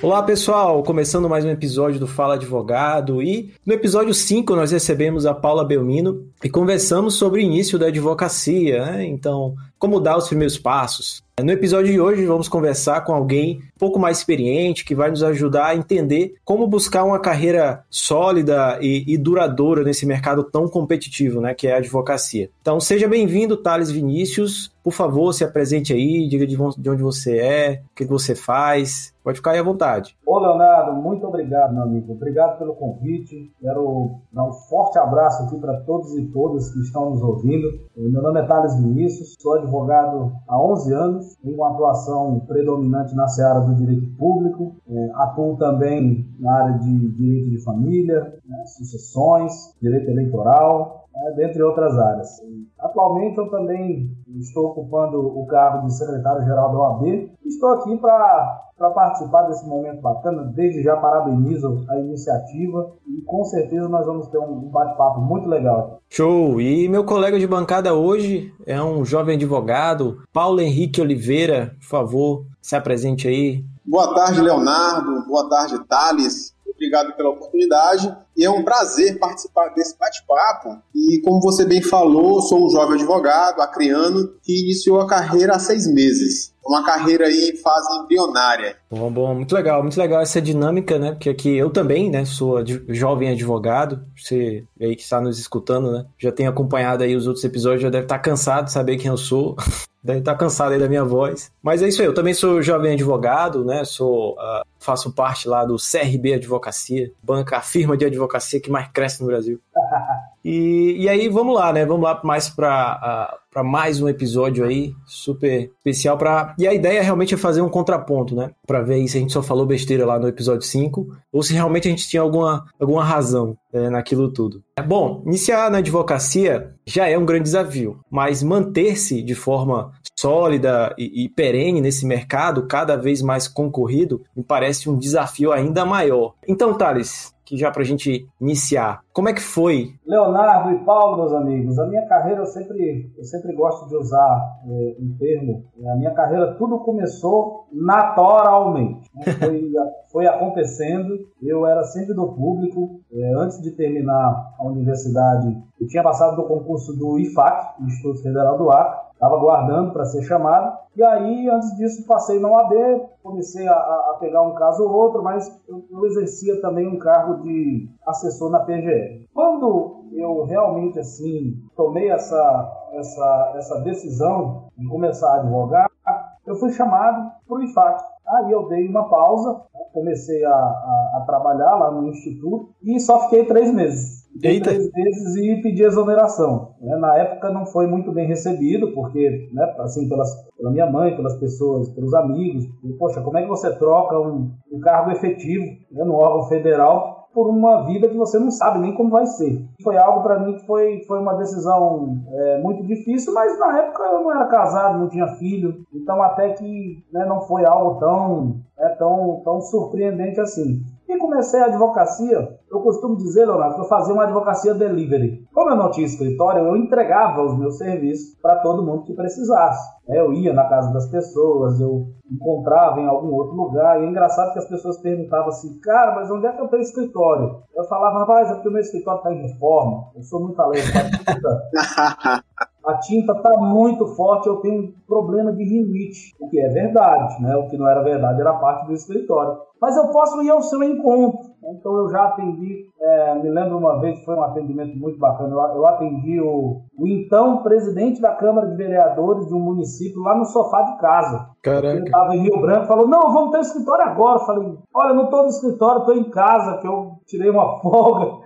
Olá pessoal, começando mais um episódio do Fala Advogado e no episódio 5 nós recebemos a Paula Belmino e conversamos sobre o início da advocacia, né? então como dar os primeiros passos. No episódio de hoje vamos conversar com alguém um pouco mais experiente que vai nos ajudar a entender como buscar uma carreira sólida e, e duradoura nesse mercado tão competitivo, né, que é a advocacia. Então seja bem-vindo, Thales Vinícius. Por favor, se apresente aí, diga de onde você é, o que você faz. Pode ficar aí à vontade. Ô, Leonardo, muito obrigado, meu amigo. Obrigado pelo convite. Quero dar um forte abraço aqui para todos e todas que estão nos ouvindo. Meu nome é Thales Vinícius, sou advogado há 11 anos, tenho uma atuação predominante na seara do direito público, é, atuo também na área de direito de família, né, sucessões, direito eleitoral, é, dentre outras áreas. Atualmente eu também estou ocupando o cargo de secretário-geral da OAB. Estou aqui para para participar desse momento bacana. Desde já parabenizo a iniciativa e com certeza nós vamos ter um bate-papo muito legal. Show! E meu colega de bancada hoje é um jovem advogado, Paulo Henrique Oliveira. Por favor, se apresente aí. Boa tarde, Leonardo. Boa tarde, Thales. Obrigado pela oportunidade e é um prazer participar desse bate-papo. E como você bem falou, sou um jovem advogado, acriano, que iniciou a carreira há seis meses uma carreira aí em fase embrionária. Bom, bom, muito legal, muito legal essa dinâmica, né? Porque aqui eu também, né, sou jovem advogado, você aí que está nos escutando, né, já tem acompanhado aí os outros episódios, já deve estar cansado de saber quem eu sou. deve estar cansado aí da minha voz. Mas é isso aí, eu também sou jovem advogado, né? Sou, uh, faço parte lá do CRB Advocacia, banca, firma de advocacia que mais cresce no Brasil. E, e aí vamos lá, né? Vamos lá mais para uh, mais um episódio aí super especial para e a ideia realmente é fazer um contraponto, né? Para ver se a gente só falou besteira lá no episódio 5 ou se realmente a gente tinha alguma alguma razão é, naquilo tudo. Bom, iniciar na advocacia já é um grande desafio, mas manter-se de forma sólida e, e perene nesse mercado cada vez mais concorrido me parece um desafio ainda maior. Então, Thales, que já para a gente iniciar. Como é que foi? Leonardo e Paulo, meus amigos, a minha carreira eu sempre, eu sempre gosto de usar é, um termo. A minha carreira tudo começou naturalmente. Né? Foi, foi acontecendo. Eu era sempre do público. É, antes de terminar a universidade, eu tinha passado do concurso do IFAC, Instituto Federal do Acre estava guardando para ser chamado. E aí, antes disso, passei na OAB, comecei a, a, pegar um caso ou outro, mas eu, eu, exercia também um cargo de assessor na PGE. Quando eu realmente, assim, tomei essa, essa, essa decisão de começar a advogar, eu fui chamado para o IFAC. Aí eu dei uma pausa, comecei a, a, a trabalhar lá no Instituto e só fiquei três meses. Eita. três vezes e pedi exoneração. Né? Na época não foi muito bem recebido, porque, né, assim, pelas, pela minha mãe, pelas pessoas, pelos amigos, e, poxa, como é que você troca um, um cargo efetivo né, no órgão federal por uma vida que você não sabe nem como vai ser. Foi algo para mim que foi, foi uma decisão é, muito difícil, mas na época eu não era casado, não tinha filho, então até que né, não foi algo tão, é, tão, tão surpreendente assim. E comecei a advocacia, eu costumo dizer, Leonardo, que eu fazia uma advocacia delivery. Como eu não tinha escritório, eu entregava os meus serviços para todo mundo que precisasse. É, eu ia na casa das pessoas, eu encontrava em algum outro lugar. E é engraçado que as pessoas perguntavam assim, cara, mas onde é que eu tenho escritório? Eu falava, rapaz, é porque o meu escritório está em reforma. Eu sou muito alegre. a tinta está muito forte, eu tenho um problema de rinite, o que é verdade, né? O que não era verdade era parte do escritório. Mas eu posso ir ao seu encontro. Então eu já atendi, é, me lembro uma vez, foi um atendimento muito bacana, eu, eu atendi o, o, então presidente da Câmara de Vereadores de um município lá no sofá de casa. Caraca. Ele estava em Rio Branco, falou, não, vamos ter escritório agora. Eu falei, olha, não estou no escritório, estou em casa, que eu tirei uma folga.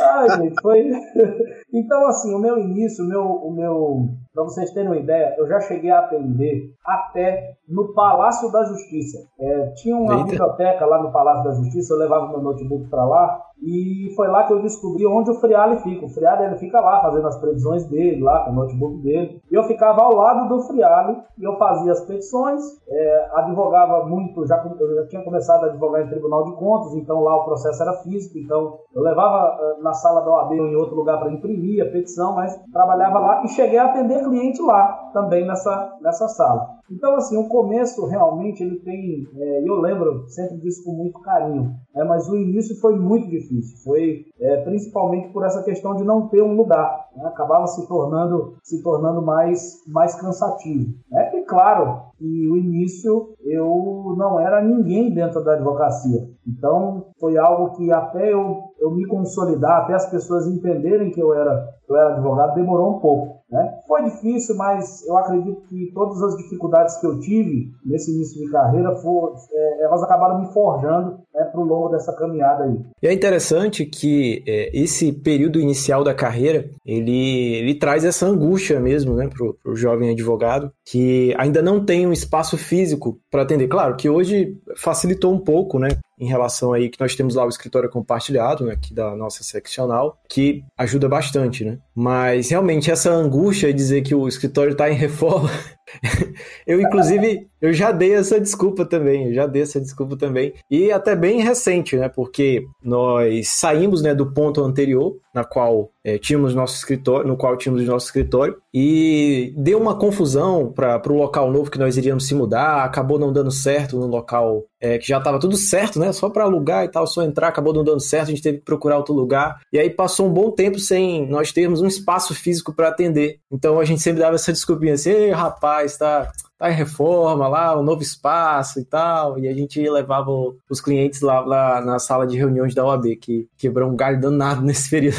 Ai, gente, foi. então, assim, o meu início, o meu, o meu. Para vocês terem uma ideia, eu já cheguei a atender até no Palácio da Justiça. É, tinha uma Eita. biblioteca lá no Palácio da Justiça, eu levava meu notebook para lá e foi lá que eu descobri onde o Friale fica. O Friale ele fica lá fazendo as previsões dele, lá com o notebook dele. E eu ficava ao lado do Friale e eu fazia as petições, é, advogava muito, já, eu já tinha começado a advogar em Tribunal de Contas, então lá o processo era físico, então eu levava uh, na sala da OAB ou em outro lugar para imprimir a petição, mas trabalhava lá e cheguei a atender cliente lá também nessa, nessa sala. Então, assim, o começo realmente ele tem. É, eu lembro sempre disso com muito carinho, né, mas o início foi muito difícil. Foi é, principalmente por essa questão de não ter um lugar. Né, acabava se tornando, se tornando mais, mais cansativo. Né? E claro, que o início eu não era ninguém dentro da advocacia. Então foi algo que até eu, eu me consolidar, até as pessoas entenderem que eu era, eu era advogado, demorou um pouco. Né? Foi difícil, mas eu acredito que todas as dificuldades que eu tive nesse início de carreira, for, é, elas acabaram me forjando né, para o longo dessa caminhada aí. E é interessante que é, esse período inicial da carreira, ele, ele traz essa angústia mesmo né, para o jovem advogado, que ainda não tem um espaço físico para atender. Claro que hoje facilitou um pouco, né? em relação aí que nós temos lá o escritório compartilhado, né, aqui da nossa seccional, que ajuda bastante, né? Mas realmente essa angústia de dizer que o escritório está em reforma eu, inclusive, eu já dei essa desculpa também, já dei essa desculpa também. E até bem recente, né? Porque nós saímos né, do ponto anterior, na qual é, tínhamos nosso escritório, no qual tínhamos nosso escritório, e deu uma confusão para o local novo que nós iríamos se mudar, acabou não dando certo no local é, que já estava tudo certo, né? Só para alugar e tal, só entrar, acabou não dando certo, a gente teve que procurar outro lugar. E aí passou um bom tempo sem nós termos um espaço físico para atender. Então a gente sempre dava essa desculpinha assim, Ei, rapaz, está tá em reforma lá, um novo espaço e tal. E a gente levava os clientes lá, lá na sala de reuniões da OAB, que quebrou um galho danado nesse período.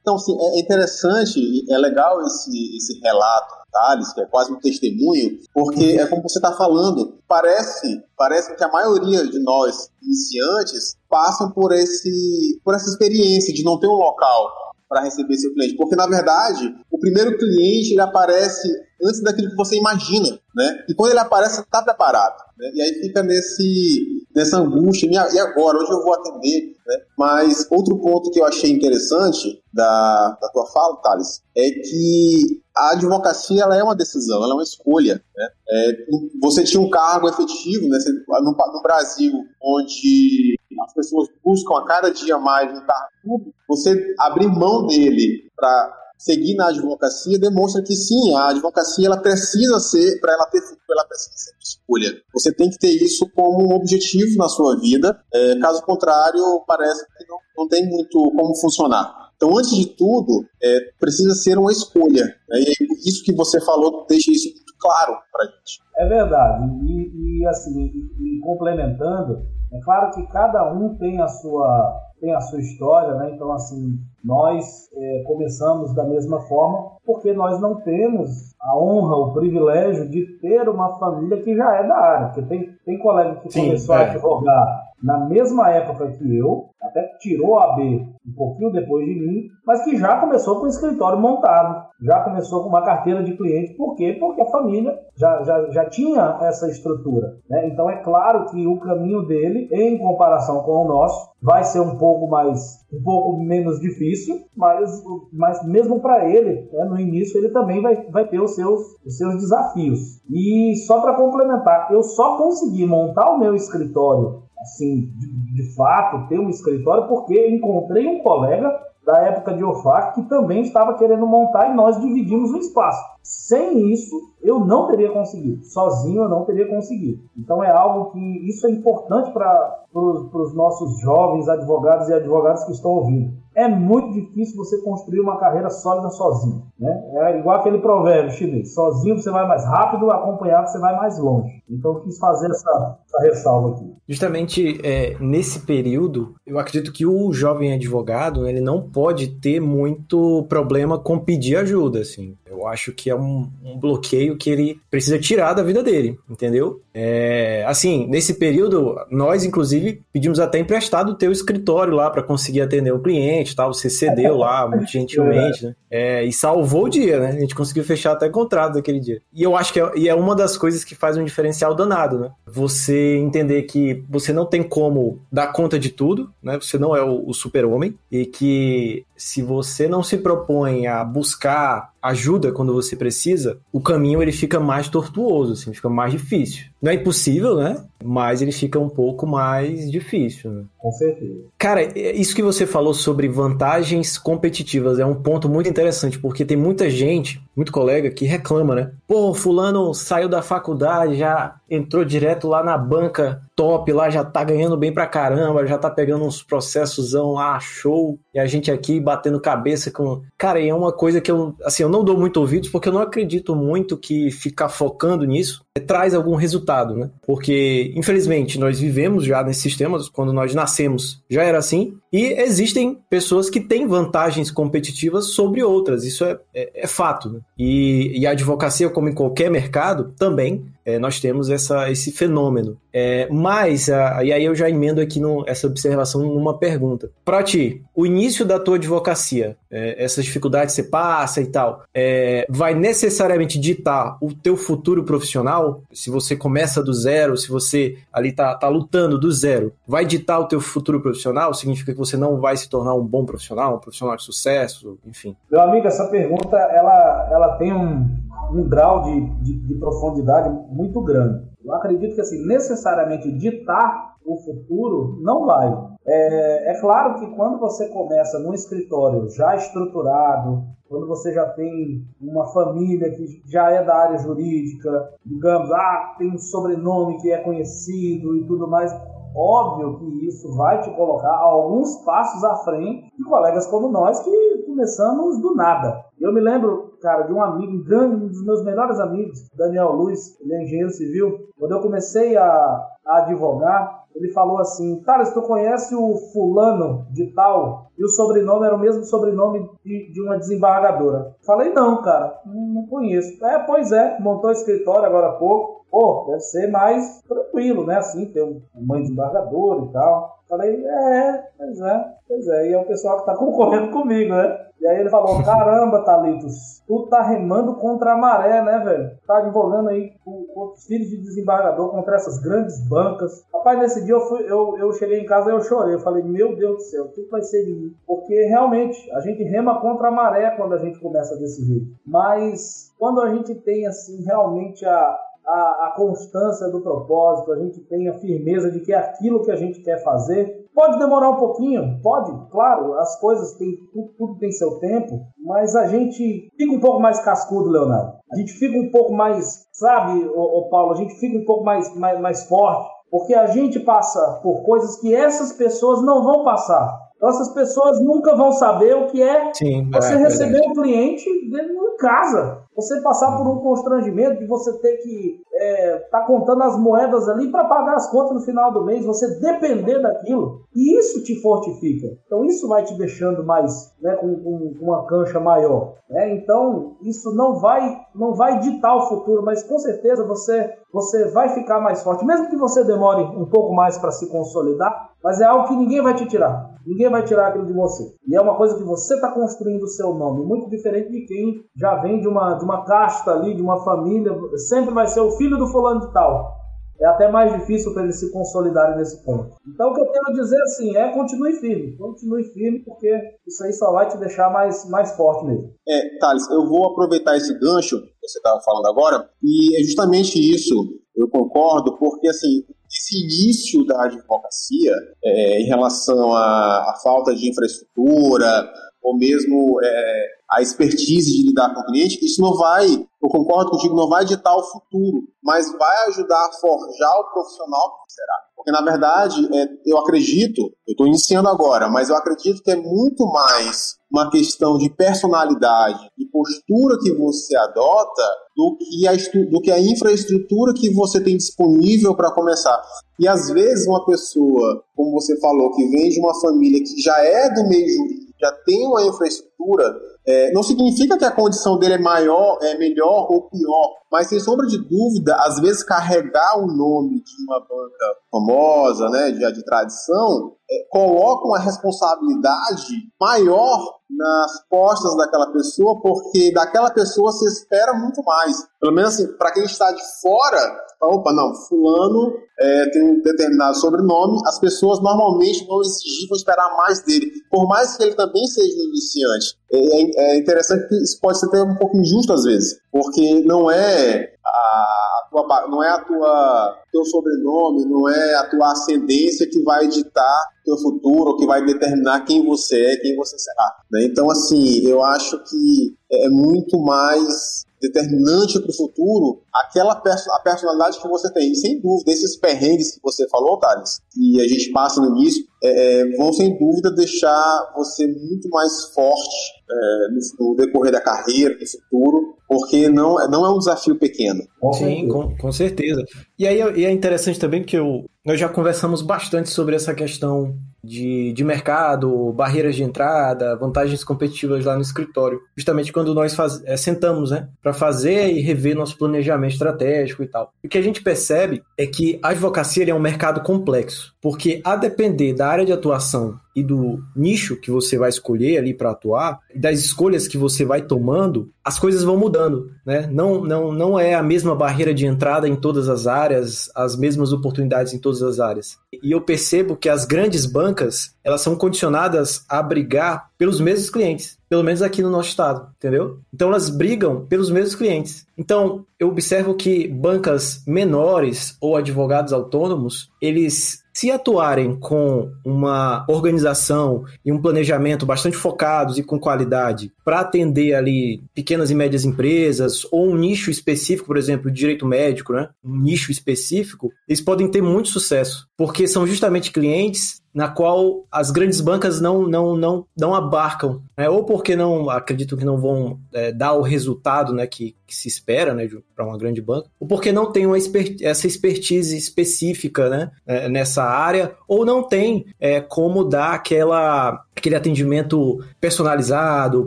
Então, sim, é interessante, é legal esse, esse relato Thales, que é quase um testemunho, porque é como você está falando, parece, parece que a maioria de nós iniciantes passam por esse por essa experiência de não ter um local para receber seu cliente, porque na verdade o primeiro cliente ele aparece antes daquilo que você imagina, né? E quando ele aparece, está preparado, né? E aí fica nesse nessa angústia, e agora? Hoje eu vou atender, né? Mas outro ponto que eu achei interessante da, da tua fala, Thales, é que a advocacia ela é uma decisão, ela é uma escolha. Né? É, você tinha um cargo efetivo né? no, no, Brasil, onde as pessoas buscam a cada dia mais um cargo público, você abrir mão dele para seguir na advocacia demonstra que sim, a advocacia ela precisa ser, para ela ter futuro, ela precisa ser escolha. Você tem que ter isso como um objetivo na sua vida, é, caso contrário, parece que não, não tem muito como funcionar. Então, antes de tudo, é, precisa ser uma escolha. Né? E isso que você falou deixa isso muito claro para a gente. É verdade. E, e assim, e, e complementando, é claro que cada um tem a sua tem a sua história, né? Então, assim, nós é, começamos da mesma forma porque nós não temos a honra, o privilégio de ter uma família que já é da área. Porque tem, tem colega que Sim, começou é. a advogar na mesma época que eu, até tirou a B um pouquinho depois de mim, mas que já começou com o escritório montado, já começou com uma carteira de cliente. Por quê? Porque a família já, já, já tinha essa estrutura. Né? Então é claro que o caminho dele, em comparação com o nosso, vai ser um pouco mais, um pouco menos difícil, mas, mas mesmo para ele, né, no início, ele também vai, vai ter os seus, os seus desafios. E só para complementar, eu só consegui montar o meu escritório assim, de, de fato, ter um escritório, porque encontrei um colega da época de OFAC que também estava querendo montar e nós dividimos o espaço. Sem isso, eu não teria conseguido. Sozinho eu não teria conseguido. Então é algo que isso é importante para os nossos jovens advogados e advogadas que estão ouvindo. É muito difícil você construir uma carreira sólida sozinho. Né? É igual aquele provérbio chinês: sozinho você vai mais rápido, acompanhado você vai mais longe. Então eu quis fazer essa, essa ressalva aqui. Justamente é, nesse período, eu acredito que o jovem advogado ele não pode ter muito problema com pedir ajuda. Assim. Eu acho que é um, um bloqueio que ele precisa tirar da vida dele, entendeu? É, assim, nesse período, nós, inclusive, pedimos até emprestado o teu escritório lá para conseguir atender o cliente, tal. Você cedeu lá, muito gentilmente, né? É, e salvou o dia, né? A gente conseguiu fechar até contrato daquele dia. E eu acho que é, e é uma das coisas que faz um diferencial danado, né? Você entender que você não tem como dar conta de tudo, né? Você não é o, o super-homem e que se você não se propõe a buscar ajuda quando você precisa, o caminho ele fica mais tortuoso, assim, fica mais difícil. Não é impossível, né? Mas ele fica um pouco mais difícil. Né? Com certeza. Cara, é, isso que você falou sobre vantagens competitivas é um ponto muito interessante, porque tem muita gente, muito colega, que reclama, né? Pô, fulano saiu da faculdade, já entrou direto lá na banca top, lá já tá ganhando bem pra caramba, já tá pegando uns processosão lá, show, e a gente aqui batendo cabeça com... Cara, e é uma coisa que eu, assim, eu não dou muito ouvidos porque eu não acredito muito que ficar focando nisso traz algum resultado, né? Porque, infelizmente, nós vivemos já nesses sistemas, quando nós nascemos já era assim, e existem pessoas que têm vantagens competitivas sobre outras, isso é, é, é fato. Né? E, e, a advocacia, como em qualquer mercado, também é, nós temos essa, esse fenômeno. É, mas, a, e aí eu já emendo aqui no, essa observação numa pergunta. Para ti, o início da tua advocacia, é, essas dificuldades que você passa e tal, é, vai necessariamente ditar o teu futuro profissional? Se você começa do zero, se você ali tá, tá lutando do zero, vai ditar o teu futuro profissional? Significa que você não vai se tornar um bom profissional, um profissional de sucesso, enfim? Meu amigo, essa pergunta, ela, ela tem um, um grau de, de, de profundidade muito grande. Eu acredito que assim, necessariamente ditar o futuro não vai. É, é, claro que quando você começa num escritório já estruturado, quando você já tem uma família que já é da área jurídica, digamos, ah, tem um sobrenome que é conhecido e tudo mais, óbvio que isso vai te colocar alguns passos à frente de colegas como nós que começamos do nada. Eu me lembro, cara, de um amigo, um dos meus melhores amigos, Daniel Luiz, ele é engenheiro civil. Quando eu comecei a, a advogar, ele falou assim: Cara, se tu conhece o fulano de tal, e o sobrenome era o mesmo sobrenome de, de uma desembargadora. Falei: Não, cara, não, conheço. É, pois é, montou escritório agora há pouco. Pô, deve ser mais tranquilo, né? Assim, ter um mãe desembargador e tal. Falei: É, pois é, pois é. E é o pessoal que tá concorrendo comigo, né? E aí ele falou: Caramba, Talitos, tu tá remando contra a maré, né, velho? Tá advogando aí com os filhos de desembargador contra essas grandes bancas. Rapaz, nesse dia eu, fui, eu, eu cheguei em casa e eu chorei. Eu falei: Meu Deus do céu, o que vai ser de mim? Porque realmente a gente rema contra a maré quando a gente começa desse jeito. Mas quando a gente tem, assim, realmente a, a, a, constância do propósito, a gente tem a firmeza de que é aquilo que a gente quer fazer. Pode demorar um pouquinho, pode, claro, as coisas têm, tudo, tudo tem seu tempo, mas a gente fica um pouco mais cascudo, Leonardo. A gente fica um pouco mais, sabe, ô, Paulo, a gente fica um pouco mais, mais, mais forte, porque a gente passa por coisas que essas pessoas não vão passar. Então, essas pessoas nunca vão saber o que é Sim, você é, receber um cliente dentro de casa. Você passar por um constrangimento de você ter que é, tá contando as moedas ali para pagar as contas no final do mês, você depender daquilo. E isso te fortifica. Então isso vai te deixando mais, né, com, com, uma cancha maior. Né? Então isso não vai, não vai ditar o futuro, mas com certeza você, você vai ficar mais forte. Mesmo que você demore um pouco mais para se consolidar, mas é algo que ninguém vai te tirar. Ninguém vai tirar aquilo de você. E é uma coisa que você está construindo o seu nome, muito diferente de quem já vem de uma, de uma casta ali, de uma família. Sempre vai ser o filho do fulano de tal. É até mais difícil para eles se consolidarem nesse ponto. Então, o que eu quero dizer assim é continue firme. Continue firme, porque isso aí só vai te deixar mais, mais forte mesmo. É, Thales, eu vou aproveitar esse gancho que você estava falando agora, e é justamente isso, eu concordo, porque assim, esse início da advocacia é, em relação à, à, falta de infraestrutura ou mesmo é, a expertise de lidar com o cliente, isso não vai, eu concordo contigo, não vai ditar o futuro, mas vai ajudar a forjar o profissional que será. Porque, na verdade, é, eu acredito, eu estou iniciando agora, mas eu acredito que é muito mais uma questão de personalidade e postura que você adota do que a, do que a infraestrutura que você tem disponível para começar. E às vezes uma pessoa, como você falou, que vem de uma família que já é do meio jurídico, já tem uma infraestrutura, é, não significa que a condição dele é maior, é melhor ou pior. Mas sem sombra de dúvida, às vezes carregar o nome de uma banca famosa, né, de, de tradição, é, coloca uma responsabilidade maior nas costas daquela pessoa, porque daquela pessoa se espera muito mais. Pelo menos assim, para quem está de fora, opa, não, fulano é, tem um determinado sobrenome, as pessoas normalmente vão exigir, vão esperar mais dele, por mais que ele também seja um iniciante. É, é interessante que isso pode ser até um pouco injusto às vezes, porque não é a tua, não é a tua teu sobrenome, não é a tua ascendência que vai ditar teu futuro, que vai determinar quem você é, quem você será. Né? Então, assim, eu acho que é muito mais determinante para o futuro aquela perso a personalidade que você tem. E sem dúvida, esses perrengues que você falou, Thales, e a gente passa no início, é, é, vão sem dúvida deixar você muito mais forte é, no, no, decorrer da carreira, no futuro, porque não, não é um desafio pequeno. Sim, com, com certeza. E aí e é interessante também que eu, nós já conversamos bastante sobre essa questão de, de mercado, barreiras de entrada, vantagens competitivas lá no escritório. Justamente quando nós faz, é, sentamos né, para fazer e rever nosso planejamento estratégico e tal. O que a gente percebe é que a advocacia é um mercado complexo, porque a depender da área de atuação e do nicho que você vai escolher ali para atuar, das escolhas que você vai tomando, as coisas vão mudando, né? Não, não, não é a mesma barreira de entrada em todas as áreas, as mesmas oportunidades em todas as áreas. E eu percebo que as grandes bancas, elas são condicionadas a brigar pelos mesmos clientes, pelo menos aqui no nosso estado, entendeu? Então elas brigam pelos mesmos clientes. Então eu observo que bancas menores ou advogados autônomos, eles se atuarem com uma organização e um planejamento bastante focados e com qualidade para atender ali pequenas e médias empresas ou um nicho específico, por exemplo, direito médico, né? Um nicho específico, eles podem ter muito sucesso, porque são justamente clientes na qual as grandes bancas não não não, não abarcam, né? ou porque não acredito que não vão é, dar o resultado né, que, que se espera né, para uma grande banca, ou porque não tem uma essa expertise específica né, é, nessa área, ou não tem é, como dar aquela aquele atendimento personalizado,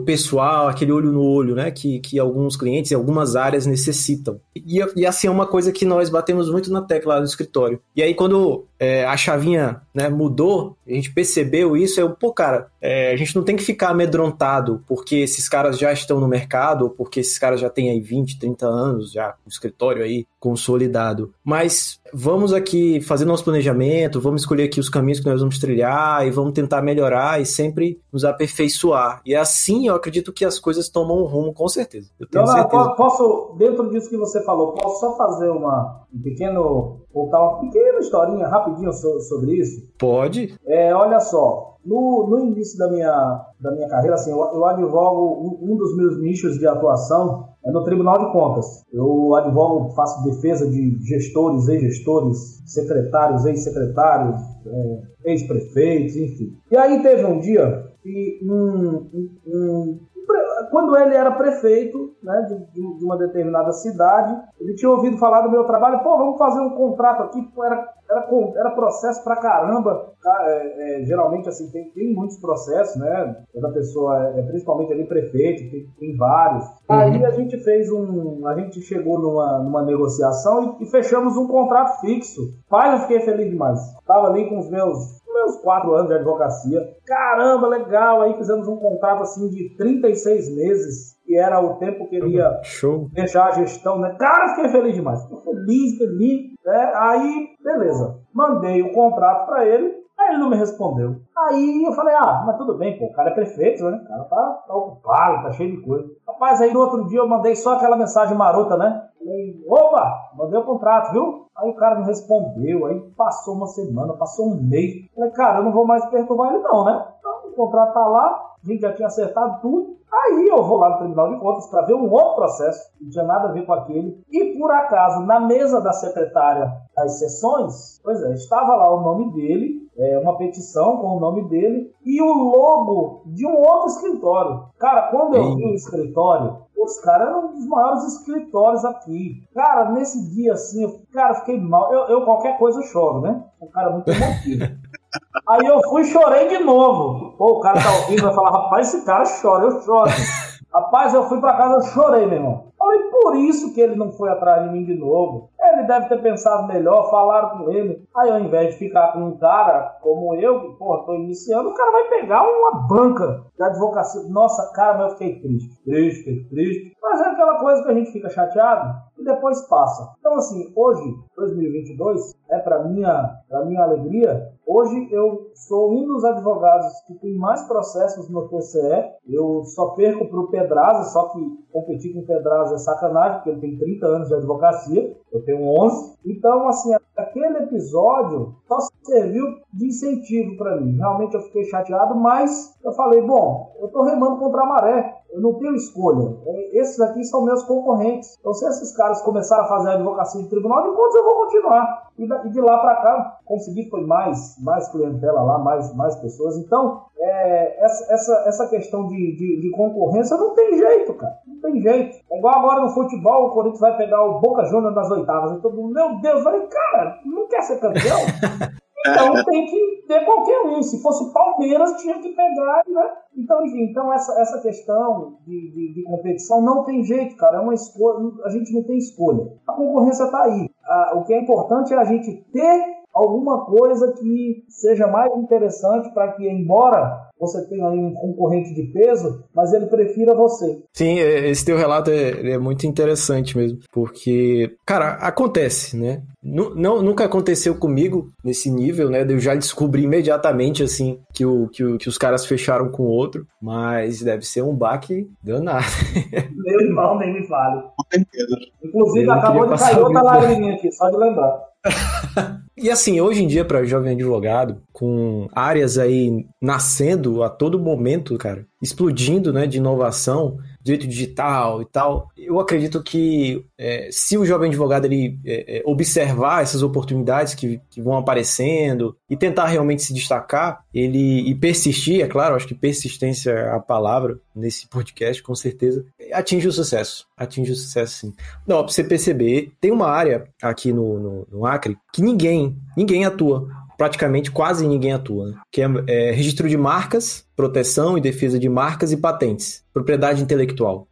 pessoal, aquele olho no olho, né? Que, que alguns clientes e algumas áreas necessitam. E, e assim é uma coisa que nós batemos muito na tecla no escritório. E aí, quando é, a chavinha né, mudou, a gente percebeu isso, eu, pô, cara, é, a gente não tem que ficar amedrontado porque esses caras já estão no mercado, ou porque esses caras já têm aí 20, 30 anos já no escritório aí consolidado. Mas vamos aqui fazer nosso planejamento, vamos escolher aqui os caminhos que nós vamos trilhar e vamos tentar melhorar e sempre nos aperfeiçoar. E assim eu acredito que as coisas tomam um rumo, com certeza. Eu tenho não, certeza. Posso, dentro disso que você falou, posso só fazer uma, um pequeno, contar uma pequena historinha rapidinho sobre isso? Pode. É, olha só, no, no início da minha, da minha carreira, assim, eu, eu advogo um, um dos meus nichos de atuação é no Tribunal de Contas. Eu advogo, faço defesa de gestores, ex-gestores, secretários, ex-secretários, é, ex-prefeitos, enfim. E aí teve um dia que um, um, um quando ele era prefeito né, de, de, uma determinada cidade, ele tinha ouvido falar do meu trabalho, pô, vamos fazer um contrato aqui, pô, era, era, era processo pra caramba. É, é, geralmente, assim, tem, tem muitos processos, né? Cada pessoa, é, é, principalmente ali prefeito, tem, tem vários. Uhum. Aí a gente fez um. A gente chegou numa, numa negociação e, e fechamos um contrato fixo. Pai, eu fiquei feliz demais. Tava ali com os meus meus quatro anos de advocacia. Caramba, legal. Aí fizemos um contrato assim de 36 meses, que era o tempo que ele ia Show. deixar a gestão, né? Cara, fiquei feliz demais. Fiquei feliz, feliz. Né? Aí, beleza. Mandei o contrato para ele. Aí ele não me respondeu. Aí eu falei, ah, mas tudo bem, pô, o cara é prefeito, né? O cara tá, tá ocupado, tá cheio de coisa. Rapaz, aí no outro dia eu mandei só aquela mensagem marota, né? Falei, opa, mandei o contrato, viu? Aí o cara não respondeu, aí passou uma semana, passou um mês. Falei, cara, eu não vou mais perturbar ele não, né? Então o contrato tá lá, a gente já tinha acertado tudo. Aí eu vou lá no Tribunal de Contas para ver um outro processo, que não tinha nada a ver com aquele. E por acaso, na mesa da secretária das sessões, pois é, estava lá o nome dele, é, uma petição com o nome dele e o logo de um outro escritório. Cara, quando eu vi o escritório, os caras eram um dos maiores escritórios aqui. Cara, nesse dia assim, eu, cara, fiquei mal. Eu, eu qualquer coisa eu choro, né? Um cara muito emotivo. Aí eu fui e chorei de novo. Pô, o cara tá ouvindo vai falar, rapaz, esse cara chora, eu choro. Rapaz, eu fui pra casa, eu chorei, meu irmão. Falei, por isso que ele não foi atrás de mim de novo. Ele deve ter pensado melhor, falaram com ele. Aí ao invés de ficar com um cara como eu, que, porra, tô iniciando, o cara vai pegar uma banca de advocacia. Nossa, cara, mas eu fiquei triste. Triste, triste. Mas é aquela coisa que a gente fica chateado e depois passa. Então, assim, hoje, 2022, é para minha, pra minha alegria, hoje eu sou um dos advogados que tem mais processos no TCE. Eu só perco para o Pedraza, só que competir com o Pedraza é sacanagem, porque ele tem 30 anos de advocacia, eu tenho 11. Então, assim, aquele episódio só serviu de incentivo para mim. Realmente eu fiquei chateado, mas eu falei, bom, eu estou remando contra a maré. Eu não tenho escolha. É, esses aqui são meus concorrentes. Então, se esses caras começarem a fazer a advocacia de tribunal de contas, eu vou continuar. E de lá para cá, conseguir foi mais, mais clientela lá, mais, mais pessoas. Então, é, essa, essa, essa questão de, de, de, concorrência não tem jeito, cara. Não tem jeito. É igual agora no futebol, o Corinthians vai pegar o Boca Juniors nas oitavas. E todo mundo, meu Deus, vai, cara, não quer ser campeão? Então tem que ter qualquer um. Se fosse Palmeiras, tinha que pegar, né? Então, enfim, então essa, essa questão de, de, de, competição não tem jeito, cara. É uma escolha. A gente não tem escolha. A concorrência está aí. o que é importante é a gente ter alguma coisa que seja mais interessante para que, embora você tenha aí um concorrente de peso, mas ele prefira você. Sim, é, esse teu relato é, é muito interessante mesmo, porque, cara, acontece, né? Não, nunca aconteceu comigo nesse nível, né? Eu já descobri imediatamente, assim, que, o, que, o, que os caras fecharam com o outro, mas deve ser um baque danado. Meu irmão nem me fale. Inclusive, acabou de cair outra lágrima aqui, só de lembrar. e assim, hoje em dia, para jovem advogado, com áreas aí nascendo a todo momento, cara, explodindo, né, de inovação, direito digital e tal. Eu acredito que é, se o jovem advogado ele é, é, observar essas oportunidades que, que vão aparecendo e tentar realmente se destacar, ele e persistir, é claro, acho que persistência é a palavra nesse podcast, com certeza, atinge o sucesso. Atinge o sucesso, sim. Não, pra você perceber, tem uma área aqui no, no, no Acre que ninguém, ninguém atua praticamente quase ninguém atua, né? que é, é, registro de marcas, proteção e defesa de marcas e patentes, propriedade intelectual.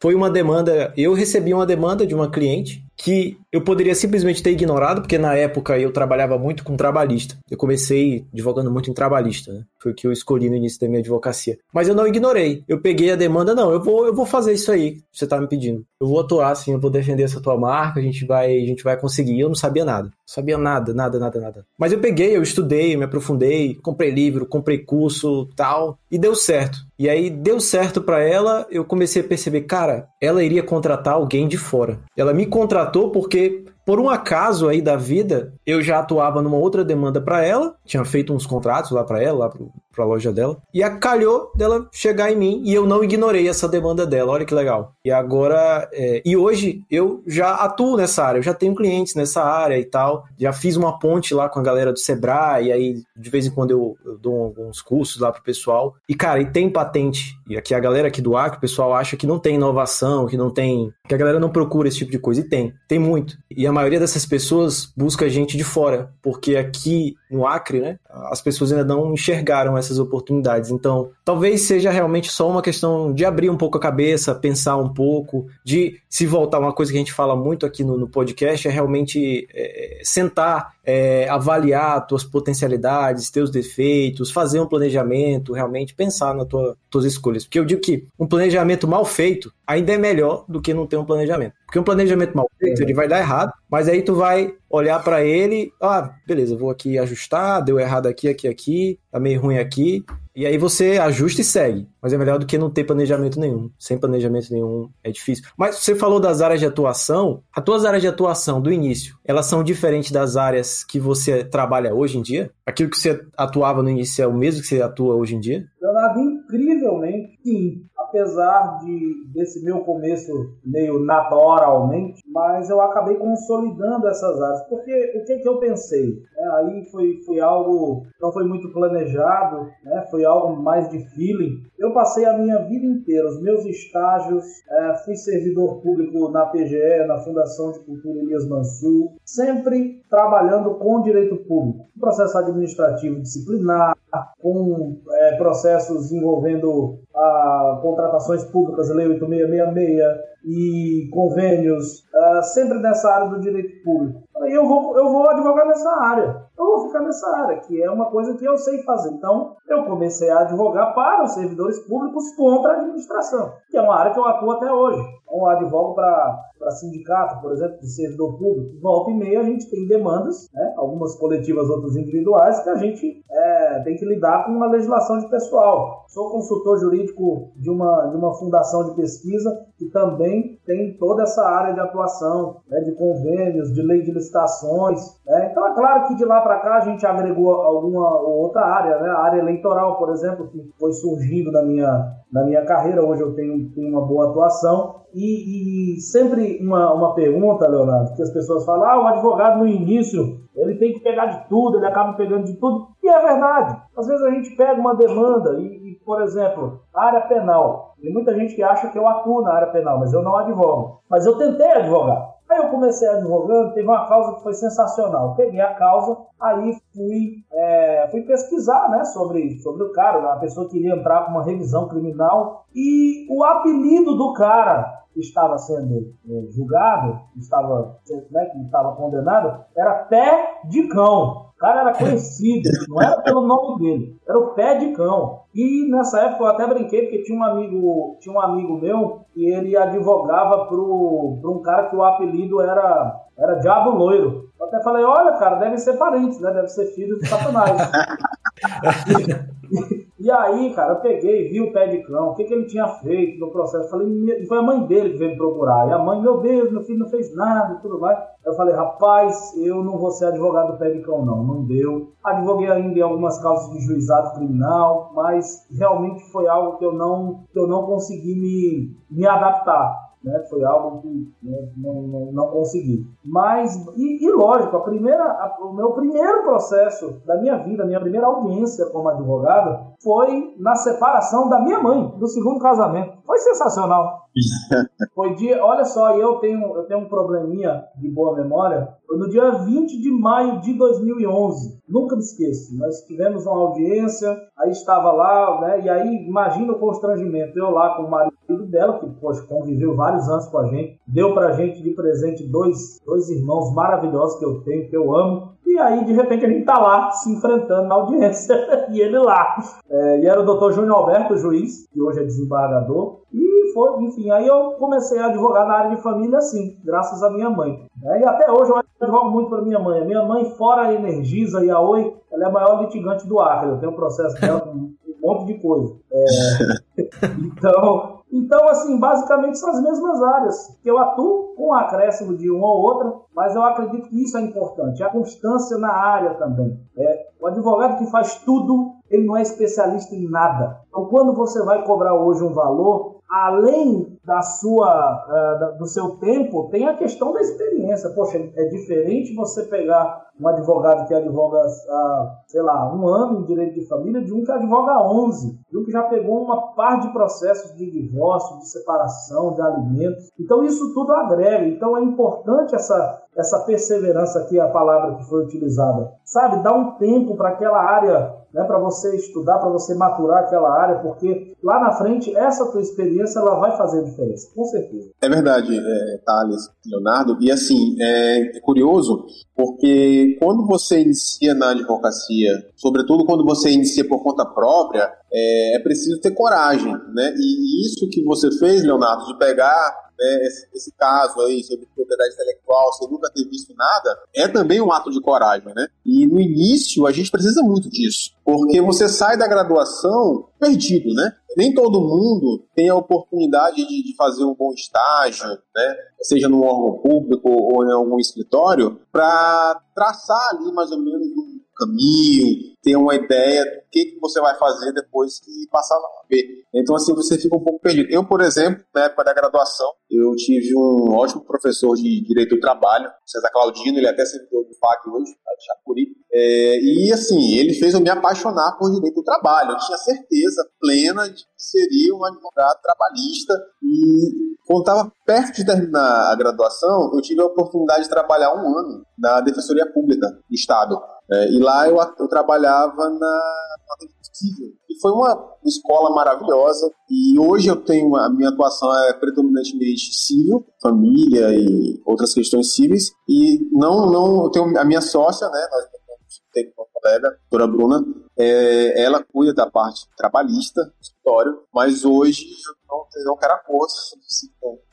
Foi uma demanda, eu recebi uma demanda de uma cliente que eu poderia simplesmente ter ignorado, porque na época eu trabalhava muito com trabalhista. Eu comecei advogando muito em trabalhista, né? Foi o que eu escolhi no início da minha advocacia. Mas eu não ignorei. Eu peguei a demanda, não, eu vou, eu vou fazer isso aí que você tá me pedindo. Eu vou atuar assim, eu vou defender essa tua marca, a gente vai, a gente vai conseguir. Eu não sabia nada. Sabia nada, nada, nada, nada. Mas eu peguei, eu estudei, me aprofundei, comprei livro, comprei curso, tal, e deu certo. E aí deu certo para ela, eu comecei a perceber, cara, ela iria contratar alguém de fora. Ela me contratou porque shape por um acaso aí da vida, eu já atuava numa outra demanda para ela, tinha feito uns contratos lá para ela, lá pro, pra loja dela, e acalhou dela chegar em mim e eu não ignorei essa demanda dela, olha que legal. E agora, é, e hoje eu já atuo nessa área, eu já tenho clientes nessa área e tal, já fiz uma ponte lá com a galera do Sebrae, e aí de vez em quando eu, eu dou alguns cursos lá pro pessoal. E cara, e tem patente, e aqui a galera aqui do Acre, o pessoal acha que não tem inovação, que não tem, que a galera não procura esse tipo de coisa, e tem, tem muito. E a maioria dessas pessoas busca gente de fora, porque aqui no Acre, né, as pessoas ainda não enxergaram essas oportunidades. Então, talvez seja realmente só uma questão de abrir um pouco a cabeça, pensar um pouco, de se voltar. Uma coisa que a gente fala muito aqui no, no podcast é realmente é, sentar, é, avaliar tuas potencialidades, teus defeitos, fazer um planejamento, realmente pensar nas tua, tuas escolhas. Porque eu digo que um planejamento mal feito ainda é melhor do que não ter um planejamento. Porque um planejamento mal feito, ele vai dar errado, mas aí tu vai olhar para ele, ah, beleza, vou aqui ajustar, deu errado aqui, aqui, aqui, tá meio ruim aqui, e aí você ajusta e segue. Mas é melhor do que não ter planejamento nenhum. Sem planejamento nenhum é difícil. Mas você falou das áreas de atuação. As tuas áreas de atuação do início, elas são diferentes das áreas que você trabalha hoje em dia? Aquilo que você atuava no início é o mesmo que você atua hoje em dia? Leonardo, incrivelmente, sim apesar de desse meu começo meio naturalmente, mas eu acabei consolidando essas áreas. Porque o que, que eu pensei? É, aí foi, foi algo, não foi muito planejado, né? foi algo mais de feeling. Eu passei a minha vida inteira, os meus estágios, é, fui servidor público na PGE, na Fundação de Cultura Elias Mansur, sempre trabalhando com direito público, processo administrativo disciplinar, com é, processos envolvendo a contratações públicas, Lei 8666, e convênios, uh, sempre nessa área do direito público. Eu vou, eu vou advogar nessa área. Eu vou ficar nessa área, que é uma coisa que eu sei fazer. Então, eu comecei a advogar para os servidores públicos contra a administração, que é uma área que eu atuo até hoje. Então, eu advogo para sindicato, por exemplo, de servidor público. Volta e meia a gente tem demandas, né? algumas coletivas, outras individuais, que a gente é, tem que lidar com uma legislação de pessoal. Sou consultor jurídico de uma, de uma fundação de pesquisa que também tem toda essa área de atuação, né, de convênios, de lei de licitações. Né? Então é claro que de lá para cá a gente agregou alguma outra área, né? a área eleitoral, por exemplo, que foi surgindo na minha, na minha carreira. Hoje eu tenho, tenho uma boa atuação. E, e sempre uma, uma pergunta, Leonardo, que as pessoas falam: ah, o advogado no início ele tem que pegar de tudo, ele acaba pegando de tudo. E é verdade. Às vezes a gente pega uma demanda e, e por exemplo, área penal. Tem muita gente que acha que eu atuo na área penal, mas eu não advogo. Mas eu tentei advogar. Aí eu comecei advogando, teve uma causa que foi sensacional. Peguei a causa, aí fui, é, fui pesquisar né, sobre, sobre o cara, a pessoa que iria entrar com uma revisão criminal. E o apelido do cara estava sendo é, julgado, estava, né, que estava condenado, era pé de cão. O cara era conhecido, não era pelo nome dele, era o pé de cão. E nessa época eu até brinquei, porque tinha um amigo, tinha um amigo meu que ele advogava para um cara que o apelido era, era Diabo Loiro. Eu até falei, olha, cara, devem ser parentes, né? Deve ser filho de Satanás. E aí, cara, eu peguei, vi o pé de cão, o que, que ele tinha feito no processo. Falei, foi a mãe dele que veio me procurar. E a mãe, meu Deus, meu filho não fez nada e tudo mais. Eu falei, rapaz, eu não vou ser advogado do pé de cão, não. Não deu. Advoguei ainda em algumas causas de juizado criminal, mas realmente foi algo que eu não, que eu não consegui me, me adaptar né? Foi algo que né, não, não, não, consegui. Mas, e, e lógico, a primeira, a, o meu primeiro processo da minha vida, a minha primeira audiência como advogado, foi na separação da minha mãe, do segundo casamento. Foi sensacional. Foi dia, olha só, eu tenho, eu tenho um probleminha de boa memória. Foi no dia 20 de maio de 2011. Nunca me esqueço. Nós tivemos uma audiência, aí estava lá, né? E aí, imagina o constrangimento. Eu lá com o marido dela, que poxa, conviveu vários anos com a gente, deu pra gente de presente dois, dois irmãos maravilhosos que eu tenho, que eu amo. E aí, de repente, a gente tá lá se enfrentando na audiência e ele lá. É, e era o doutor Júnior Alberto, juiz, que hoje é desembargador. E foi, enfim, aí eu comecei a advogar na área de família assim, graças à minha mãe. É, e até hoje eu advogo muito para minha mãe. A minha mãe, fora a Energisa e a Oi, ela é a maior litigante do Acre. Eu tenho um processo dela com um monte de coisa. É, então, então, assim, basicamente são as mesmas áreas que eu atuo com o acréscimo de uma ou outra, mas eu acredito que isso é importante, a constância na área também. É, o advogado que faz tudo, ele não é especialista em nada. Então, quando você vai cobrar hoje um valor, além da sua, uh, do seu tempo, tem a questão da experiência. Poxa, é diferente você pegar um advogado que advoga há, sei lá, um ano em direito de família de um que advoga há 11, de um que já pegou uma par de processos de divórcio, de separação, de alimentos. Então isso tudo agrega. Então é importante essa, essa perseverança aqui, a palavra que foi utilizada. Sabe, dá um tempo para aquela área né, para você estudar, para você maturar aquela área, porque lá na frente essa tua experiência ela vai fazer diferença, com certeza. É verdade, é, Thales, Leonardo, e assim, é, é curioso porque quando você inicia na advocacia, sobretudo quando você inicia por conta própria, é, é preciso ter coragem, né? E isso que você fez, Leonardo, de pegar né, esse, esse, caso aí sobre propriedade intelectual, sem nunca ter visto nada, é também um ato de coragem, né? E no início a gente precisa muito disso, porque você sai da graduação perdido, né? Nem todo mundo tem a oportunidade de, de fazer um bom estágio, né? Seja num órgão público ou em algum escritório, para traçar ali mais ou menos um caminho, ter uma ideia do que, que você vai fazer depois que passar na UAB. Então, assim, você fica um pouco perdido. Eu, por exemplo, na época da graduação, eu tive um ótimo professor de Direito do Trabalho, César Claudino, ele é até servidor do FAC hoje, de Chapuri. É, e, assim, ele fez eu me apaixonar por Direito do Trabalho. Eu tinha certeza plena de que seria um advogado trabalhista. E, quando estava perto de terminar a graduação, eu tive a oportunidade de trabalhar um ano na Defensoria Pública do Estado. É, e lá eu, eu trabalhava na, civil. E foi uma escola maravilhosa. E hoje eu tenho a minha atuação é predominantemente civil, família e outras questões civis. E não, não, eu tenho a minha sócia, né? Nós temos uma colega, a doutora Bruna, é, ela cuida da parte trabalhista do escritório, mas hoje eu não, não quero acordo